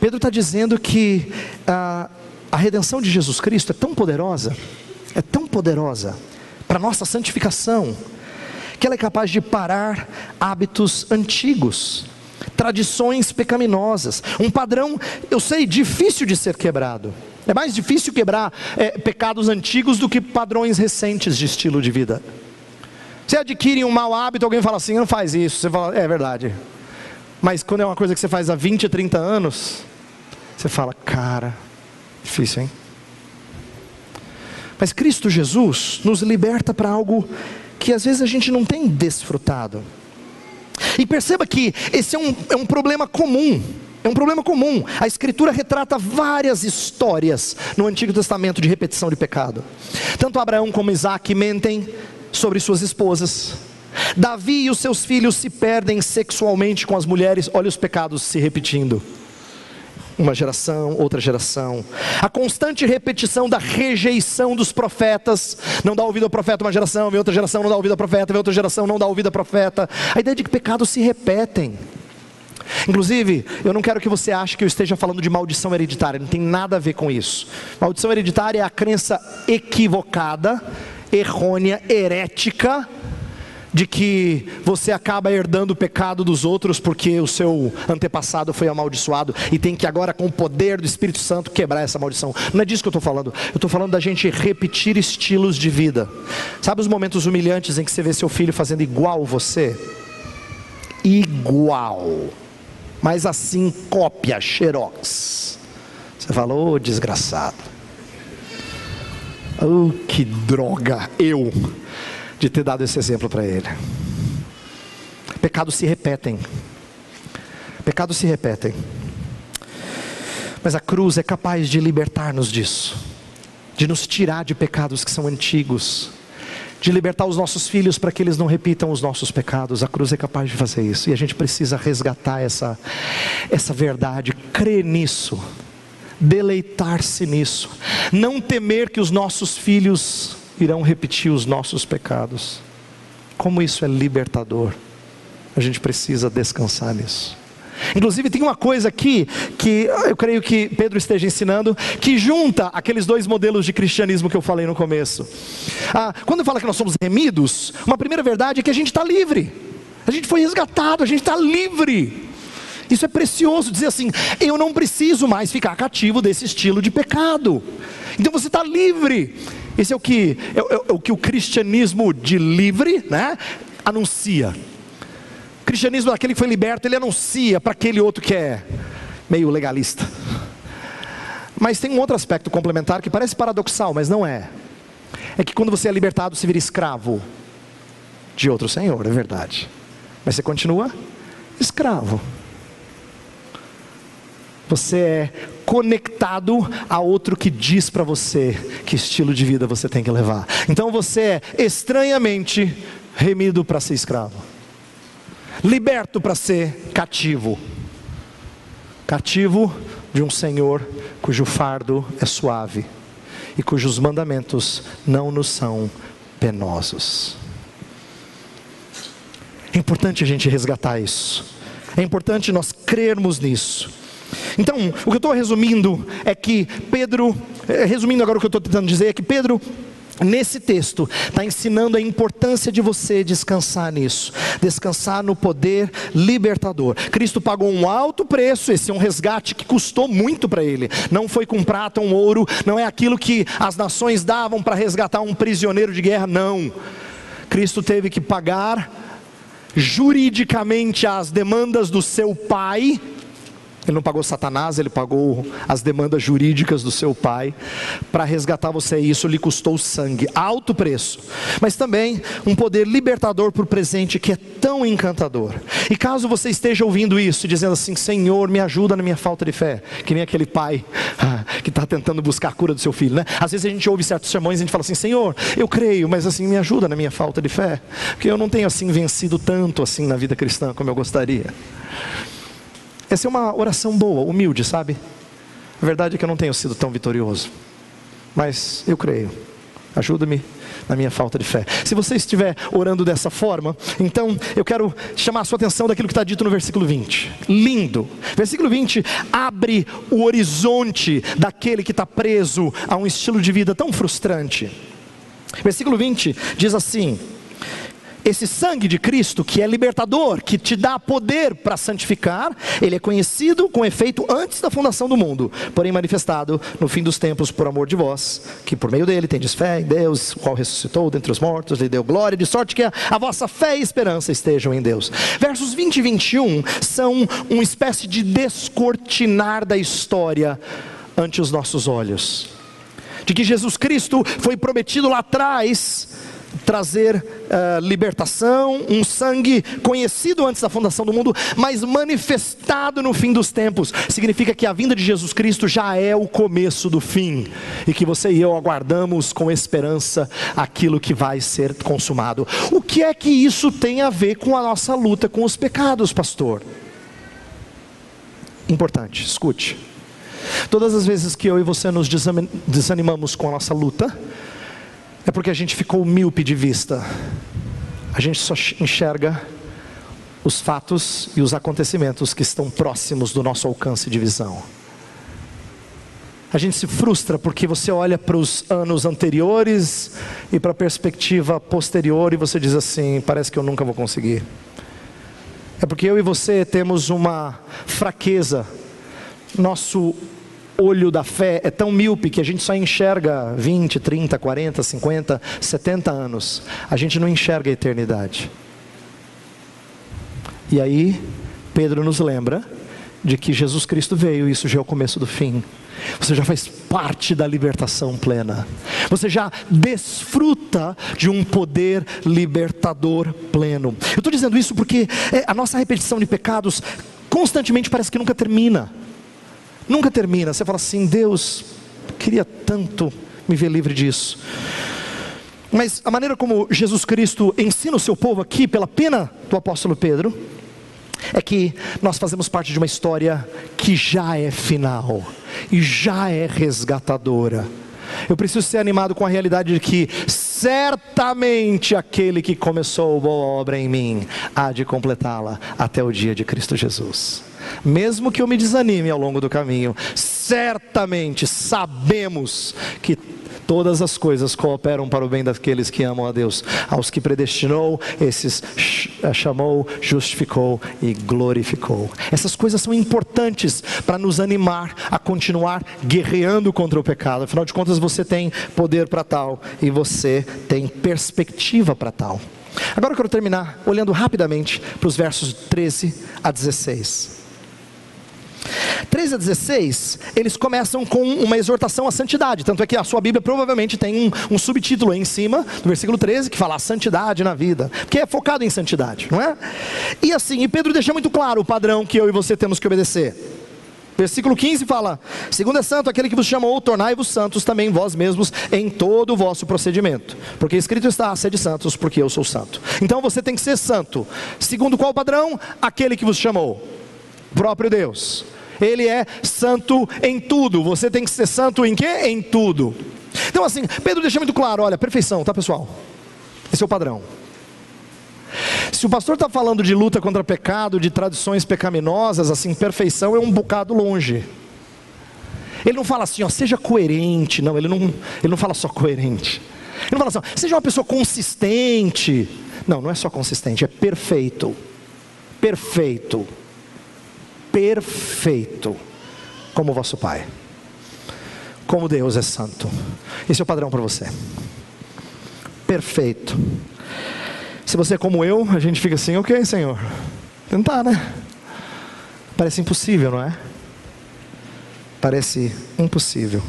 Pedro está dizendo que a, a redenção de Jesus Cristo é tão poderosa, é tão poderosa para nossa santificação que ela é capaz de parar hábitos antigos, tradições pecaminosas, um padrão, eu sei, difícil de ser quebrado. É mais difícil quebrar é, pecados antigos do que padrões recentes de estilo de vida. Você adquire um mau hábito, alguém fala assim, não faz isso. Você fala, é verdade. Mas quando é uma coisa que você faz há 20, 30 anos, você fala, cara, difícil, hein? Mas Cristo Jesus nos liberta para algo que às vezes a gente não tem desfrutado. E perceba que esse é um, é um problema comum. É um problema comum. A Escritura retrata várias histórias no Antigo Testamento de repetição de pecado. Tanto Abraão como Isaac mentem sobre suas esposas. Davi e os seus filhos se perdem sexualmente com as mulheres. Olha os pecados se repetindo uma geração, outra geração. A constante repetição da rejeição dos profetas, não dá ouvido ao profeta uma geração, vem outra geração, não dá ouvido ao profeta, vem outra geração, não dá ouvido ao profeta. A ideia de que pecados se repetem. Inclusive, eu não quero que você ache que eu esteja falando de maldição hereditária, não tem nada a ver com isso. Maldição hereditária é a crença equivocada, errônea, herética de que você acaba herdando o pecado dos outros porque o seu antepassado foi amaldiçoado e tem que agora, com o poder do Espírito Santo, quebrar essa maldição. Não é disso que eu estou falando. Eu estou falando da gente repetir estilos de vida. Sabe os momentos humilhantes em que você vê seu filho fazendo igual você? Igual. Mas assim, cópia, xerox. Você falou, oh, desgraçado. Oh, que droga, eu de ter dado esse exemplo para ele. Pecados se repetem. Pecados se repetem. Mas a cruz é capaz de libertar-nos disso, de nos tirar de pecados que são antigos, de libertar os nossos filhos para que eles não repitam os nossos pecados. A cruz é capaz de fazer isso e a gente precisa resgatar essa, essa verdade, crer nisso, deleitar-se nisso, não temer que os nossos filhos irão repetir os nossos pecados. Como isso é libertador. A gente precisa descansar nisso. Inclusive, tem uma coisa aqui que eu creio que Pedro esteja ensinando, que junta aqueles dois modelos de cristianismo que eu falei no começo. Ah, quando fala que nós somos remidos, uma primeira verdade é que a gente está livre, a gente foi resgatado, a gente está livre. Isso é precioso, dizer assim: eu não preciso mais ficar cativo desse estilo de pecado. Então você está livre. Esse é o que, é, é, é o que o cristianismo de livre né, anuncia. O cristianismo daquele que foi liberto, ele anuncia para aquele outro que é meio legalista. Mas tem um outro aspecto complementar que parece paradoxal, mas não é. É que quando você é libertado, você vira escravo de outro senhor, é verdade. Mas você continua escravo. Você é conectado a outro que diz para você que estilo de vida você tem que levar. Então você é estranhamente remido para ser escravo, liberto para ser cativo. Cativo de um Senhor cujo fardo é suave e cujos mandamentos não nos são penosos. É importante a gente resgatar isso. É importante nós crermos nisso. Então, o que eu estou resumindo é que Pedro, eh, resumindo agora o que eu estou tentando dizer, é que Pedro nesse texto, está ensinando a importância de você descansar nisso, descansar no poder libertador. Cristo pagou um alto preço, esse é um resgate que custou muito para ele. Não foi com prata, um ouro, não é aquilo que as nações davam para resgatar um prisioneiro de guerra, não. Cristo teve que pagar juridicamente as demandas do seu pai ele não pagou Satanás, ele pagou as demandas jurídicas do seu pai para resgatar você. E isso lhe custou sangue, alto preço, mas também um poder libertador por presente que é tão encantador. E caso você esteja ouvindo isso, dizendo assim: Senhor, me ajuda na minha falta de fé, que nem aquele pai ah, que está tentando buscar a cura do seu filho, né? Às vezes a gente ouve certos sermões e a gente fala assim: Senhor, eu creio, mas assim me ajuda na minha falta de fé, porque eu não tenho assim vencido tanto assim na vida cristã como eu gostaria. Essa é uma oração boa, humilde, sabe? A verdade é que eu não tenho sido tão vitorioso, mas eu creio. Ajuda-me na minha falta de fé. Se você estiver orando dessa forma, então eu quero chamar a sua atenção daquilo que está dito no versículo 20. Lindo. Versículo 20 abre o horizonte daquele que está preso a um estilo de vida tão frustrante. Versículo 20 diz assim: esse sangue de Cristo, que é libertador, que te dá poder para santificar, ele é conhecido com efeito antes da fundação do mundo, porém manifestado no fim dos tempos por amor de vós, que por meio dele tendes fé em Deus, qual ressuscitou dentre os mortos, lhe deu glória, de sorte que a, a vossa fé e esperança estejam em Deus. Versos 20 e 21 são uma espécie de descortinar da história ante os nossos olhos. De que Jesus Cristo foi prometido lá atrás trazer uh, libertação, um sangue conhecido antes da fundação do mundo, mas manifestado no fim dos tempos. Significa que a vinda de Jesus Cristo já é o começo do fim e que você e eu aguardamos com esperança aquilo que vai ser consumado. O que é que isso tem a ver com a nossa luta com os pecados, pastor? Importante, escute. Todas as vezes que eu e você nos desanimamos com a nossa luta, é porque a gente ficou míope de vista. A gente só enxerga os fatos e os acontecimentos que estão próximos do nosso alcance de visão. A gente se frustra porque você olha para os anos anteriores e para a perspectiva posterior e você diz assim: parece que eu nunca vou conseguir. É porque eu e você temos uma fraqueza. Nosso olho da fé é tão míope que a gente só enxerga 20, 30, 40, 50, 70 anos. A gente não enxerga a eternidade. E aí, Pedro nos lembra de que Jesus Cristo veio, e isso já é o começo do fim. Você já faz parte da libertação plena. Você já desfruta de um poder libertador pleno. Eu estou dizendo isso porque é, a nossa repetição de pecados constantemente parece que nunca termina. Nunca termina. Você fala assim: Deus, queria tanto me ver livre disso. Mas a maneira como Jesus Cristo ensina o seu povo aqui, pela pena do apóstolo Pedro, é que nós fazemos parte de uma história que já é final e já é resgatadora. Eu preciso ser animado com a realidade de que certamente aquele que começou boa obra em mim há de completá-la até o dia de Cristo Jesus mesmo que eu me desanime ao longo do caminho, certamente sabemos que todas as coisas cooperam para o bem daqueles que amam a Deus, aos que predestinou, esses chamou, justificou e glorificou. Essas coisas são importantes para nos animar a continuar guerreando contra o pecado. Afinal de contas, você tem poder para tal e você tem perspectiva para tal. Agora eu quero terminar olhando rapidamente para os versos 13 a 16. 13 a 16, eles começam com uma exortação à santidade. Tanto é que a sua Bíblia provavelmente tem um, um subtítulo aí em cima, no versículo 13, que fala santidade na vida, que é focado em santidade, não é? E assim, e Pedro deixa muito claro o padrão que eu e você temos que obedecer. Versículo 15 fala: Segundo é santo aquele que vos chamou, tornai-vos santos também vós mesmos em todo o vosso procedimento. Porque escrito está: sede santos, porque eu sou santo. Então você tem que ser santo. Segundo qual padrão? Aquele que vos chamou, próprio Deus. Ele é santo em tudo. Você tem que ser santo em quê? Em tudo. Então, assim, Pedro deixa muito claro: olha, perfeição, tá pessoal? Esse é o padrão. Se o pastor está falando de luta contra pecado, de tradições pecaminosas, assim, perfeição é um bocado longe. Ele não fala assim, ó, seja coerente, não, ele não, ele não fala só coerente. Ele não fala assim, seja uma pessoa consistente. Não, não é só consistente, é perfeito. Perfeito. Perfeito. Como vosso Pai. Como Deus é santo. Esse é o padrão para você. Perfeito. Se você é como eu, a gente fica assim, ok, Senhor. Tentar, né? Parece impossível, não é? Parece impossível.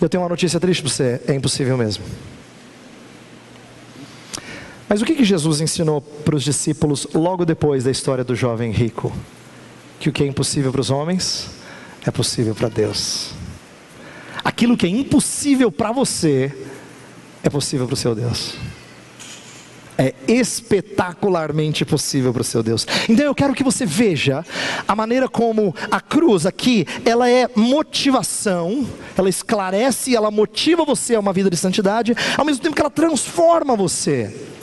Eu tenho uma notícia triste para você: é impossível mesmo. Mas o que, que Jesus ensinou para os discípulos logo depois da história do jovem rico? Que o que é impossível para os homens é possível para Deus. Aquilo que é impossível para você é possível para o seu Deus é espetacularmente possível para o seu Deus. Então eu quero que você veja a maneira como a cruz aqui, ela é motivação, ela esclarece, ela motiva você a uma vida de santidade, ao mesmo tempo que ela transforma você.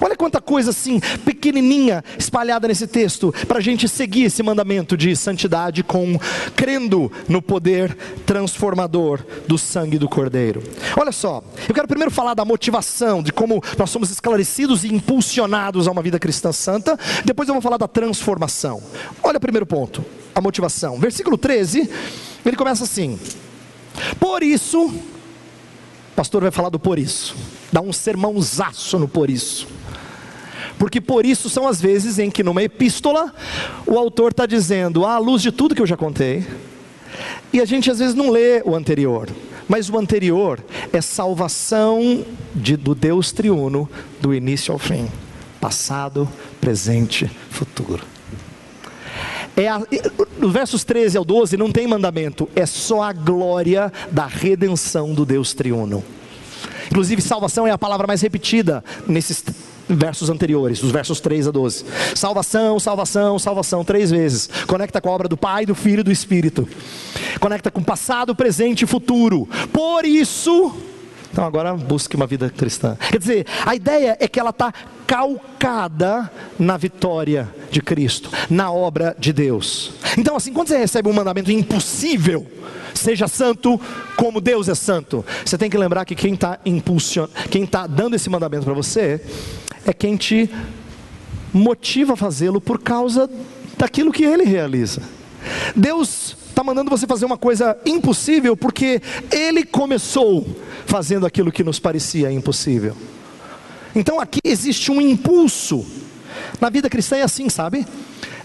Olha quanta coisa assim, pequenininha, espalhada nesse texto, para a gente seguir esse mandamento de santidade com crendo no poder transformador do sangue do Cordeiro. Olha só, eu quero primeiro falar da motivação, de como nós somos esclarecidos e impulsionados a uma vida cristã santa, depois eu vou falar da transformação. Olha o primeiro ponto, a motivação. Versículo 13, ele começa assim: Por isso, o pastor vai falar do por isso, dá um sermãozaço no por isso. Porque por isso são as vezes em que numa epístola o autor está dizendo, à luz de tudo que eu já contei, e a gente às vezes não lê o anterior, mas o anterior é salvação de, do Deus triuno do início ao fim, passado, presente, futuro. É a, nos versos 13 ao 12 não tem mandamento, é só a glória da redenção do Deus triuno. Inclusive, salvação é a palavra mais repetida nesses versos anteriores, dos versos 3 a 12. Salvação, salvação, salvação, três vezes. Conecta com a obra do Pai, do Filho e do Espírito. Conecta com passado, presente e futuro. Por isso, então agora busque uma vida cristã. Quer dizer, a ideia é que ela está calcada na vitória de Cristo, na obra de Deus. Então, assim, quando você recebe um mandamento impossível, seja santo como Deus é santo, você tem que lembrar que quem está impulsion... quem está dando esse mandamento para você é quem te motiva a fazê-lo por causa daquilo que ele realiza. Deus está mandando você fazer uma coisa impossível porque ele começou fazendo aquilo que nos parecia impossível. Então aqui existe um impulso. Na vida cristã é assim, sabe?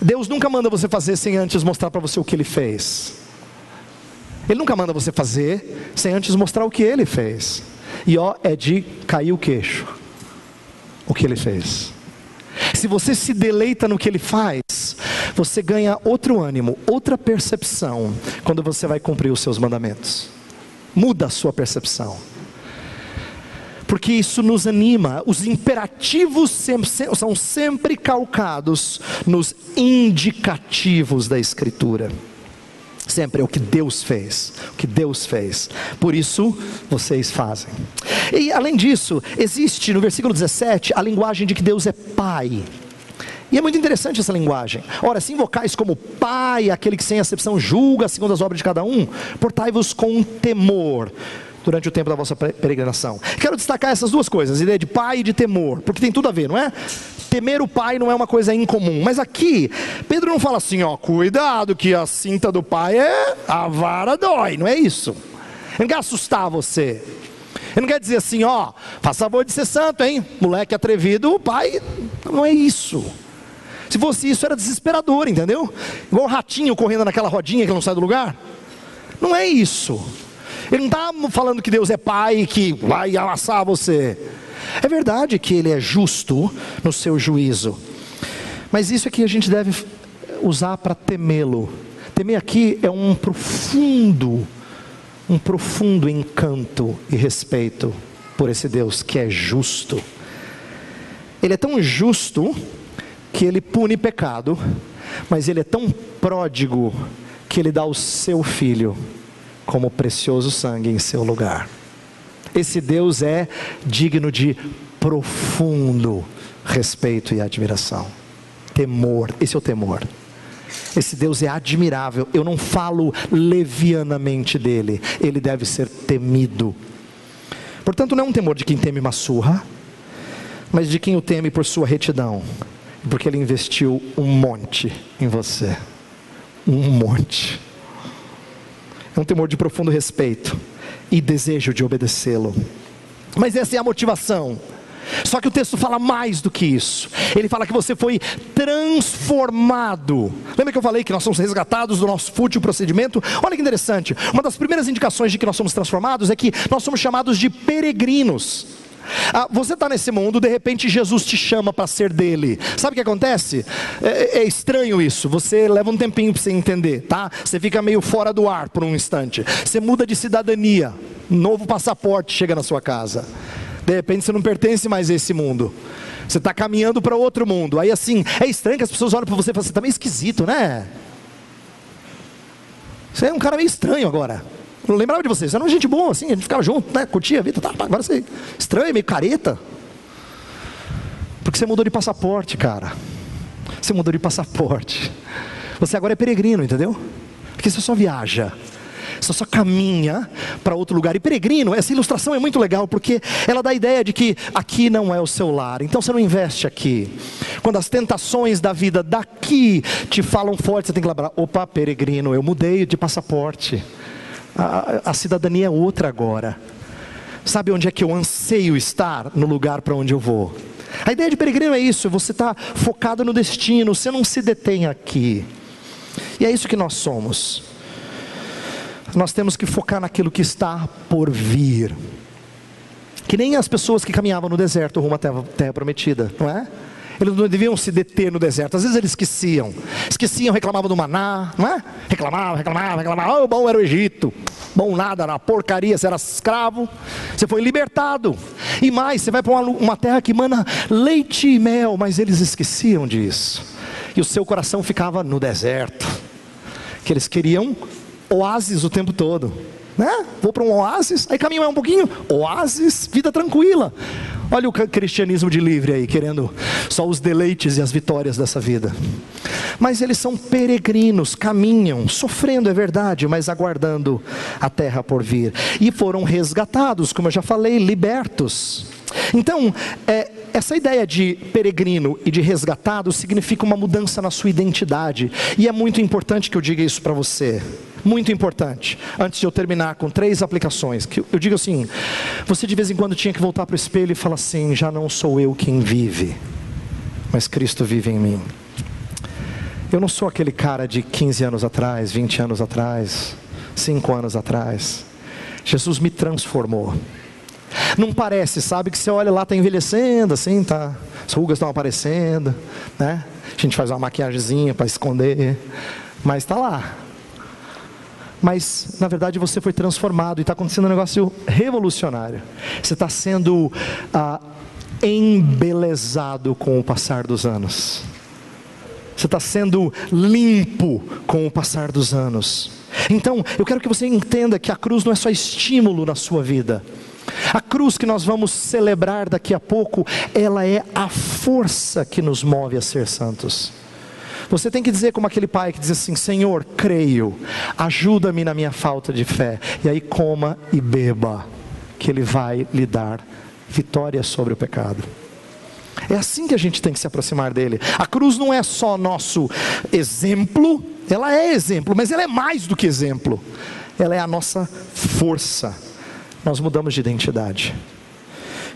Deus nunca manda você fazer sem antes mostrar para você o que ele fez. Ele nunca manda você fazer sem antes mostrar o que ele fez. E ó, é de cair o queixo o que ele fez. Se você se deleita no que ele faz, você ganha outro ânimo, outra percepção quando você vai cumprir os seus mandamentos. Muda a sua percepção. Porque isso nos anima, os imperativos sempre, são sempre calcados nos indicativos da Escritura. Sempre é o que Deus fez, o que Deus fez. Por isso vocês fazem. E além disso, existe no versículo 17 a linguagem de que Deus é Pai. E é muito interessante essa linguagem. Ora, se invocais como Pai, aquele que sem acepção julga segundo as obras de cada um, portai-vos com temor durante o tempo da vossa peregrinação. Quero destacar essas duas coisas, a ideia de pai e de temor, porque tem tudo a ver, não é? Temer o pai não é uma coisa incomum, mas aqui Pedro não fala assim, ó, cuidado que a cinta do pai é a vara dói, não é isso. Ele não quer assustar você. Ele não quer dizer assim, ó, faça favor de ser santo, hein? Moleque atrevido, o pai não é isso. Se fosse isso, era desesperador, entendeu? Igual um ratinho correndo naquela rodinha que não sai do lugar. Não é isso. Ele não está falando que Deus é pai e que vai amassar você. É verdade que Ele é justo no seu juízo, mas isso é que a gente deve usar para temê-lo. Temer aqui é um profundo, um profundo encanto e respeito por esse Deus que é justo. Ele é tão justo que ele pune pecado, mas ele é tão pródigo que ele dá o seu filho como precioso sangue em seu lugar. Esse Deus é digno de profundo respeito e admiração. Temor, esse é o temor. Esse Deus é admirável. Eu não falo levianamente dele, ele deve ser temido. Portanto, não é um temor de quem teme uma surra, mas de quem o teme por sua retidão, porque ele investiu um monte em você. Um monte. É um temor de profundo respeito e desejo de obedecê-lo. Mas essa é a motivação. Só que o texto fala mais do que isso. Ele fala que você foi transformado. Lembra que eu falei que nós somos resgatados do nosso fútil procedimento? Olha que interessante. Uma das primeiras indicações de que nós somos transformados é que nós somos chamados de peregrinos. Ah, você está nesse mundo, de repente Jesus te chama para ser dele. Sabe o que acontece? É, é, estranho isso. Você leva um tempinho para você entender, tá? Você fica meio fora do ar por um instante. Você muda de cidadania. Novo passaporte chega na sua casa. De repente você não pertence mais a esse mundo. Você está caminhando para outro mundo. Aí assim, é estranho que as pessoas olham para você e falam assim, está meio esquisito, né? Você é um cara meio estranho agora. Não lembrava de vocês, era uma gente boa, assim, a gente ficava junto, né? Curtia a vida, tá, agora você estranho, meio careta. Porque você mudou de passaporte, cara. Você mudou de passaporte. Você agora é peregrino, entendeu? Porque você só viaja. Você só caminha para outro lugar. E peregrino, essa ilustração é muito legal, porque ela dá a ideia de que aqui não é o seu lar, então você não investe aqui. Quando as tentações da vida daqui te falam forte, você tem que lembrar: opa, peregrino, eu mudei de passaporte a, a cidadania é outra agora. Sabe onde é que eu anseio estar? No lugar para onde eu vou. A ideia de peregrino é isso, você está focado no destino, você não se detém aqui. E é isso que nós somos. Nós temos que focar naquilo que está por vir. Que nem as pessoas que caminhavam no deserto rumo à terra, terra prometida, não é? Eles não deviam se deter no deserto. Às vezes eles esqueciam. Esqueciam, reclamavam do maná, não é? Reclamavam, reclamavam, reclamavam. Oh, bom era o Egito. Bom nada, na porcaria, você era escravo. Você foi libertado. E mais, você vai para uma, uma terra que mana leite e mel, mas eles esqueciam disso. E o seu coração ficava no deserto. Que eles queriam oásis o tempo todo. Né? Vou para um oásis, aí caminho um pouquinho, oásis, vida tranquila. Olha o cristianismo de livre aí, querendo só os deleites e as vitórias dessa vida. Mas eles são peregrinos, caminham, sofrendo, é verdade, mas aguardando a terra por vir. E foram resgatados, como eu já falei, libertos. Então, é, essa ideia de peregrino e de resgatado significa uma mudança na sua identidade. E é muito importante que eu diga isso para você. Muito importante. Antes de eu terminar com três aplicações, que eu digo assim: você de vez em quando tinha que voltar para o espelho e falar assim: já não sou eu quem vive, mas Cristo vive em mim. Eu não sou aquele cara de 15 anos atrás, 20 anos atrás, 5 anos atrás. Jesus me transformou. Não parece, sabe, que você olha lá, está envelhecendo, assim, tá, as rugas estão aparecendo, né? A gente faz uma maquiagemzinha para esconder, mas está lá. Mas, na verdade, você foi transformado e está acontecendo um negócio revolucionário. Você está sendo ah, embelezado com o passar dos anos. Você está sendo limpo com o passar dos anos. Então, eu quero que você entenda que a cruz não é só estímulo na sua vida. A cruz que nós vamos celebrar daqui a pouco, ela é a força que nos move a ser santos. Você tem que dizer como aquele pai que diz assim: Senhor, creio, ajuda-me na minha falta de fé. E aí coma e beba, que Ele vai lhe dar vitória sobre o pecado. É assim que a gente tem que se aproximar dele. A cruz não é só nosso exemplo, ela é exemplo, mas ela é mais do que exemplo. Ela é a nossa força. Nós mudamos de identidade.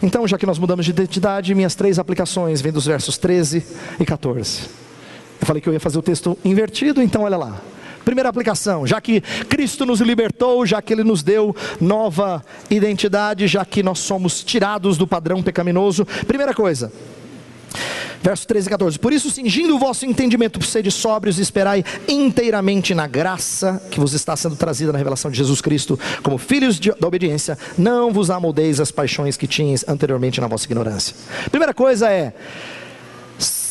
Então, já que nós mudamos de identidade, minhas três aplicações vêm dos versos 13 e 14. Eu falei que eu ia fazer o texto invertido, então olha lá. Primeira aplicação, já que Cristo nos libertou, já que Ele nos deu nova identidade, já que nós somos tirados do padrão pecaminoso. Primeira coisa, Verso 13 e 14. Por isso, cingindo o vosso entendimento, sede sóbrios, esperai inteiramente na graça que vos está sendo trazida na revelação de Jesus Cristo, como filhos de, da obediência, não vos amoldeis as paixões que tinhas anteriormente na vossa ignorância. Primeira coisa é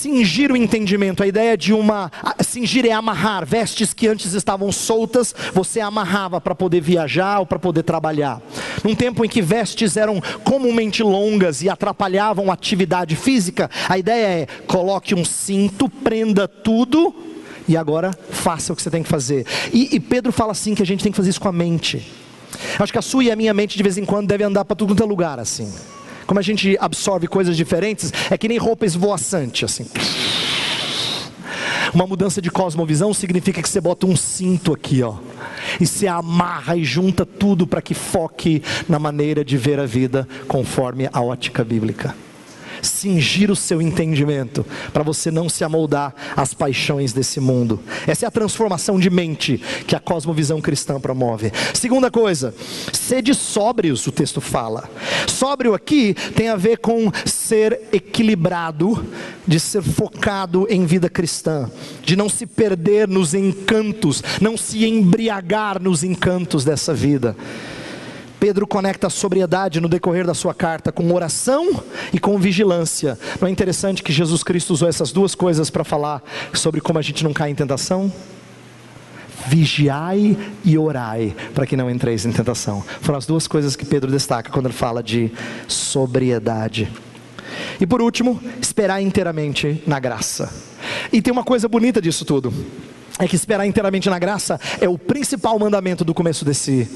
cingir o entendimento, a ideia de uma. Cingir é amarrar, vestes que antes estavam soltas, você amarrava para poder viajar ou para poder trabalhar. Num tempo em que vestes eram comumente longas e atrapalhavam a atividade física, a ideia é: coloque um cinto, prenda tudo e agora faça o que você tem que fazer. E, e Pedro fala assim: que a gente tem que fazer isso com a mente. Acho que a sua e a minha mente de vez em quando deve andar para tudo quanto é lugar assim. Como a gente absorve coisas diferentes, é que nem roupa esvoaçante assim. Uma mudança de cosmovisão significa que você bota um cinto aqui, ó, e se amarra e junta tudo para que foque na maneira de ver a vida conforme a ótica bíblica cingir o seu entendimento, para você não se amoldar às paixões desse mundo. Essa é a transformação de mente que a cosmovisão cristã promove. Segunda coisa, sede sóbrios, o texto fala. Sóbrio aqui tem a ver com ser equilibrado, de ser focado em vida cristã, de não se perder nos encantos, não se embriagar nos encantos dessa vida. Pedro conecta a sobriedade no decorrer da sua carta com oração e com vigilância. Não é interessante que Jesus Cristo usou essas duas coisas para falar sobre como a gente não cai em tentação? Vigiai e orai para que não entreis em tentação. Foram as duas coisas que Pedro destaca quando ele fala de sobriedade. E por último, esperar inteiramente na graça. E tem uma coisa bonita disso tudo é que esperar inteiramente na graça é o principal mandamento do começo desse,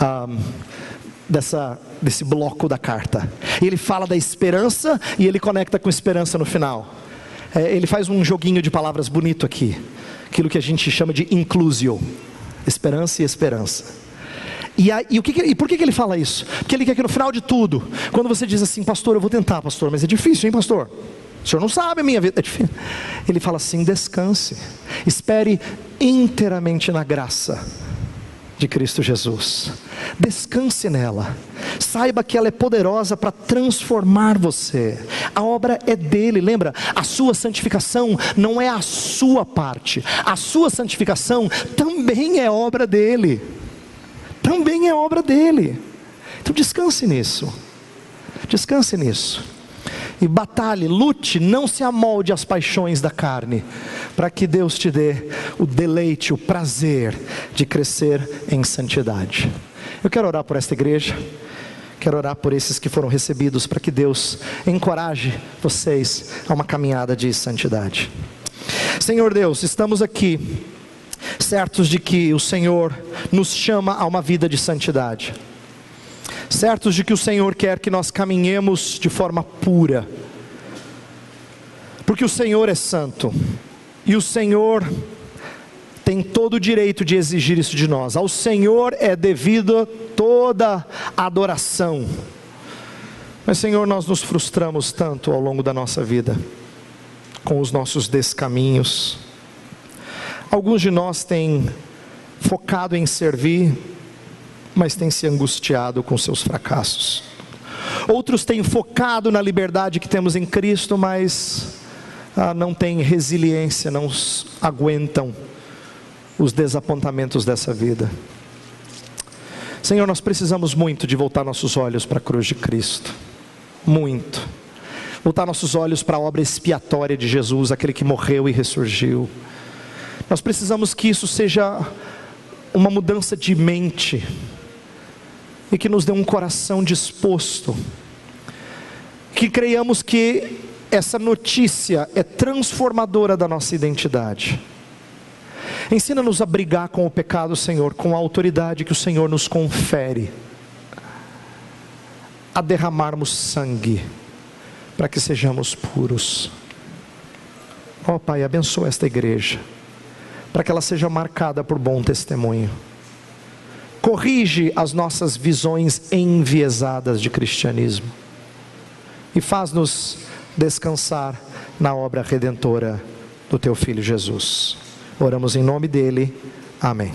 um, dessa, desse bloco da carta. Ele fala da esperança e ele conecta com esperança no final. É, ele faz um joguinho de palavras bonito aqui, aquilo que a gente chama de inclusio, esperança e esperança. E, e, o que, e por que, que ele fala isso? Porque ele quer que no final de tudo, quando você diz assim, pastor, eu vou tentar, pastor, mas é difícil, hein, pastor? O senhor não sabe a minha vida, é difícil. Ele fala assim: descanse, espere inteiramente na graça de Cristo Jesus. Descanse nela. Saiba que ela é poderosa para transformar você. A obra é dele, lembra? A sua santificação não é a sua parte. A sua santificação também é obra dele. Também é obra dele. Então descanse nisso. Descanse nisso e batalhe, lute, não se amolde às paixões da carne, para que Deus te dê o deleite, o prazer de crescer em santidade. Eu quero orar por esta igreja, quero orar por esses que foram recebidos, para que Deus encoraje vocês a uma caminhada de santidade. Senhor Deus, estamos aqui, certos de que o Senhor nos chama a uma vida de santidade certos de que o Senhor quer que nós caminhemos de forma pura, porque o Senhor é santo e o Senhor tem todo o direito de exigir isso de nós. Ao Senhor é devido toda adoração. Mas, Senhor, nós nos frustramos tanto ao longo da nossa vida com os nossos descaminhos. Alguns de nós têm focado em servir, mas têm se angustiado com seus fracassos. Outros têm focado na liberdade que temos em Cristo, mas ah, não têm resiliência, não aguentam os desapontamentos dessa vida. Senhor, nós precisamos muito de voltar nossos olhos para a cruz de Cristo. Muito. Voltar nossos olhos para a obra expiatória de Jesus, aquele que morreu e ressurgiu. Nós precisamos que isso seja uma mudança de mente e que nos dê um coração disposto, que creiamos que essa notícia é transformadora da nossa identidade. Ensina-nos a brigar com o pecado, Senhor, com a autoridade que o Senhor nos confere, a derramarmos sangue, para que sejamos puros. Ó oh, Pai, abençoa esta igreja, para que ela seja marcada por bom testemunho corrige as nossas visões enviesadas de cristianismo e faz-nos descansar na obra redentora do teu filho Jesus. Oramos em nome dele. Amém.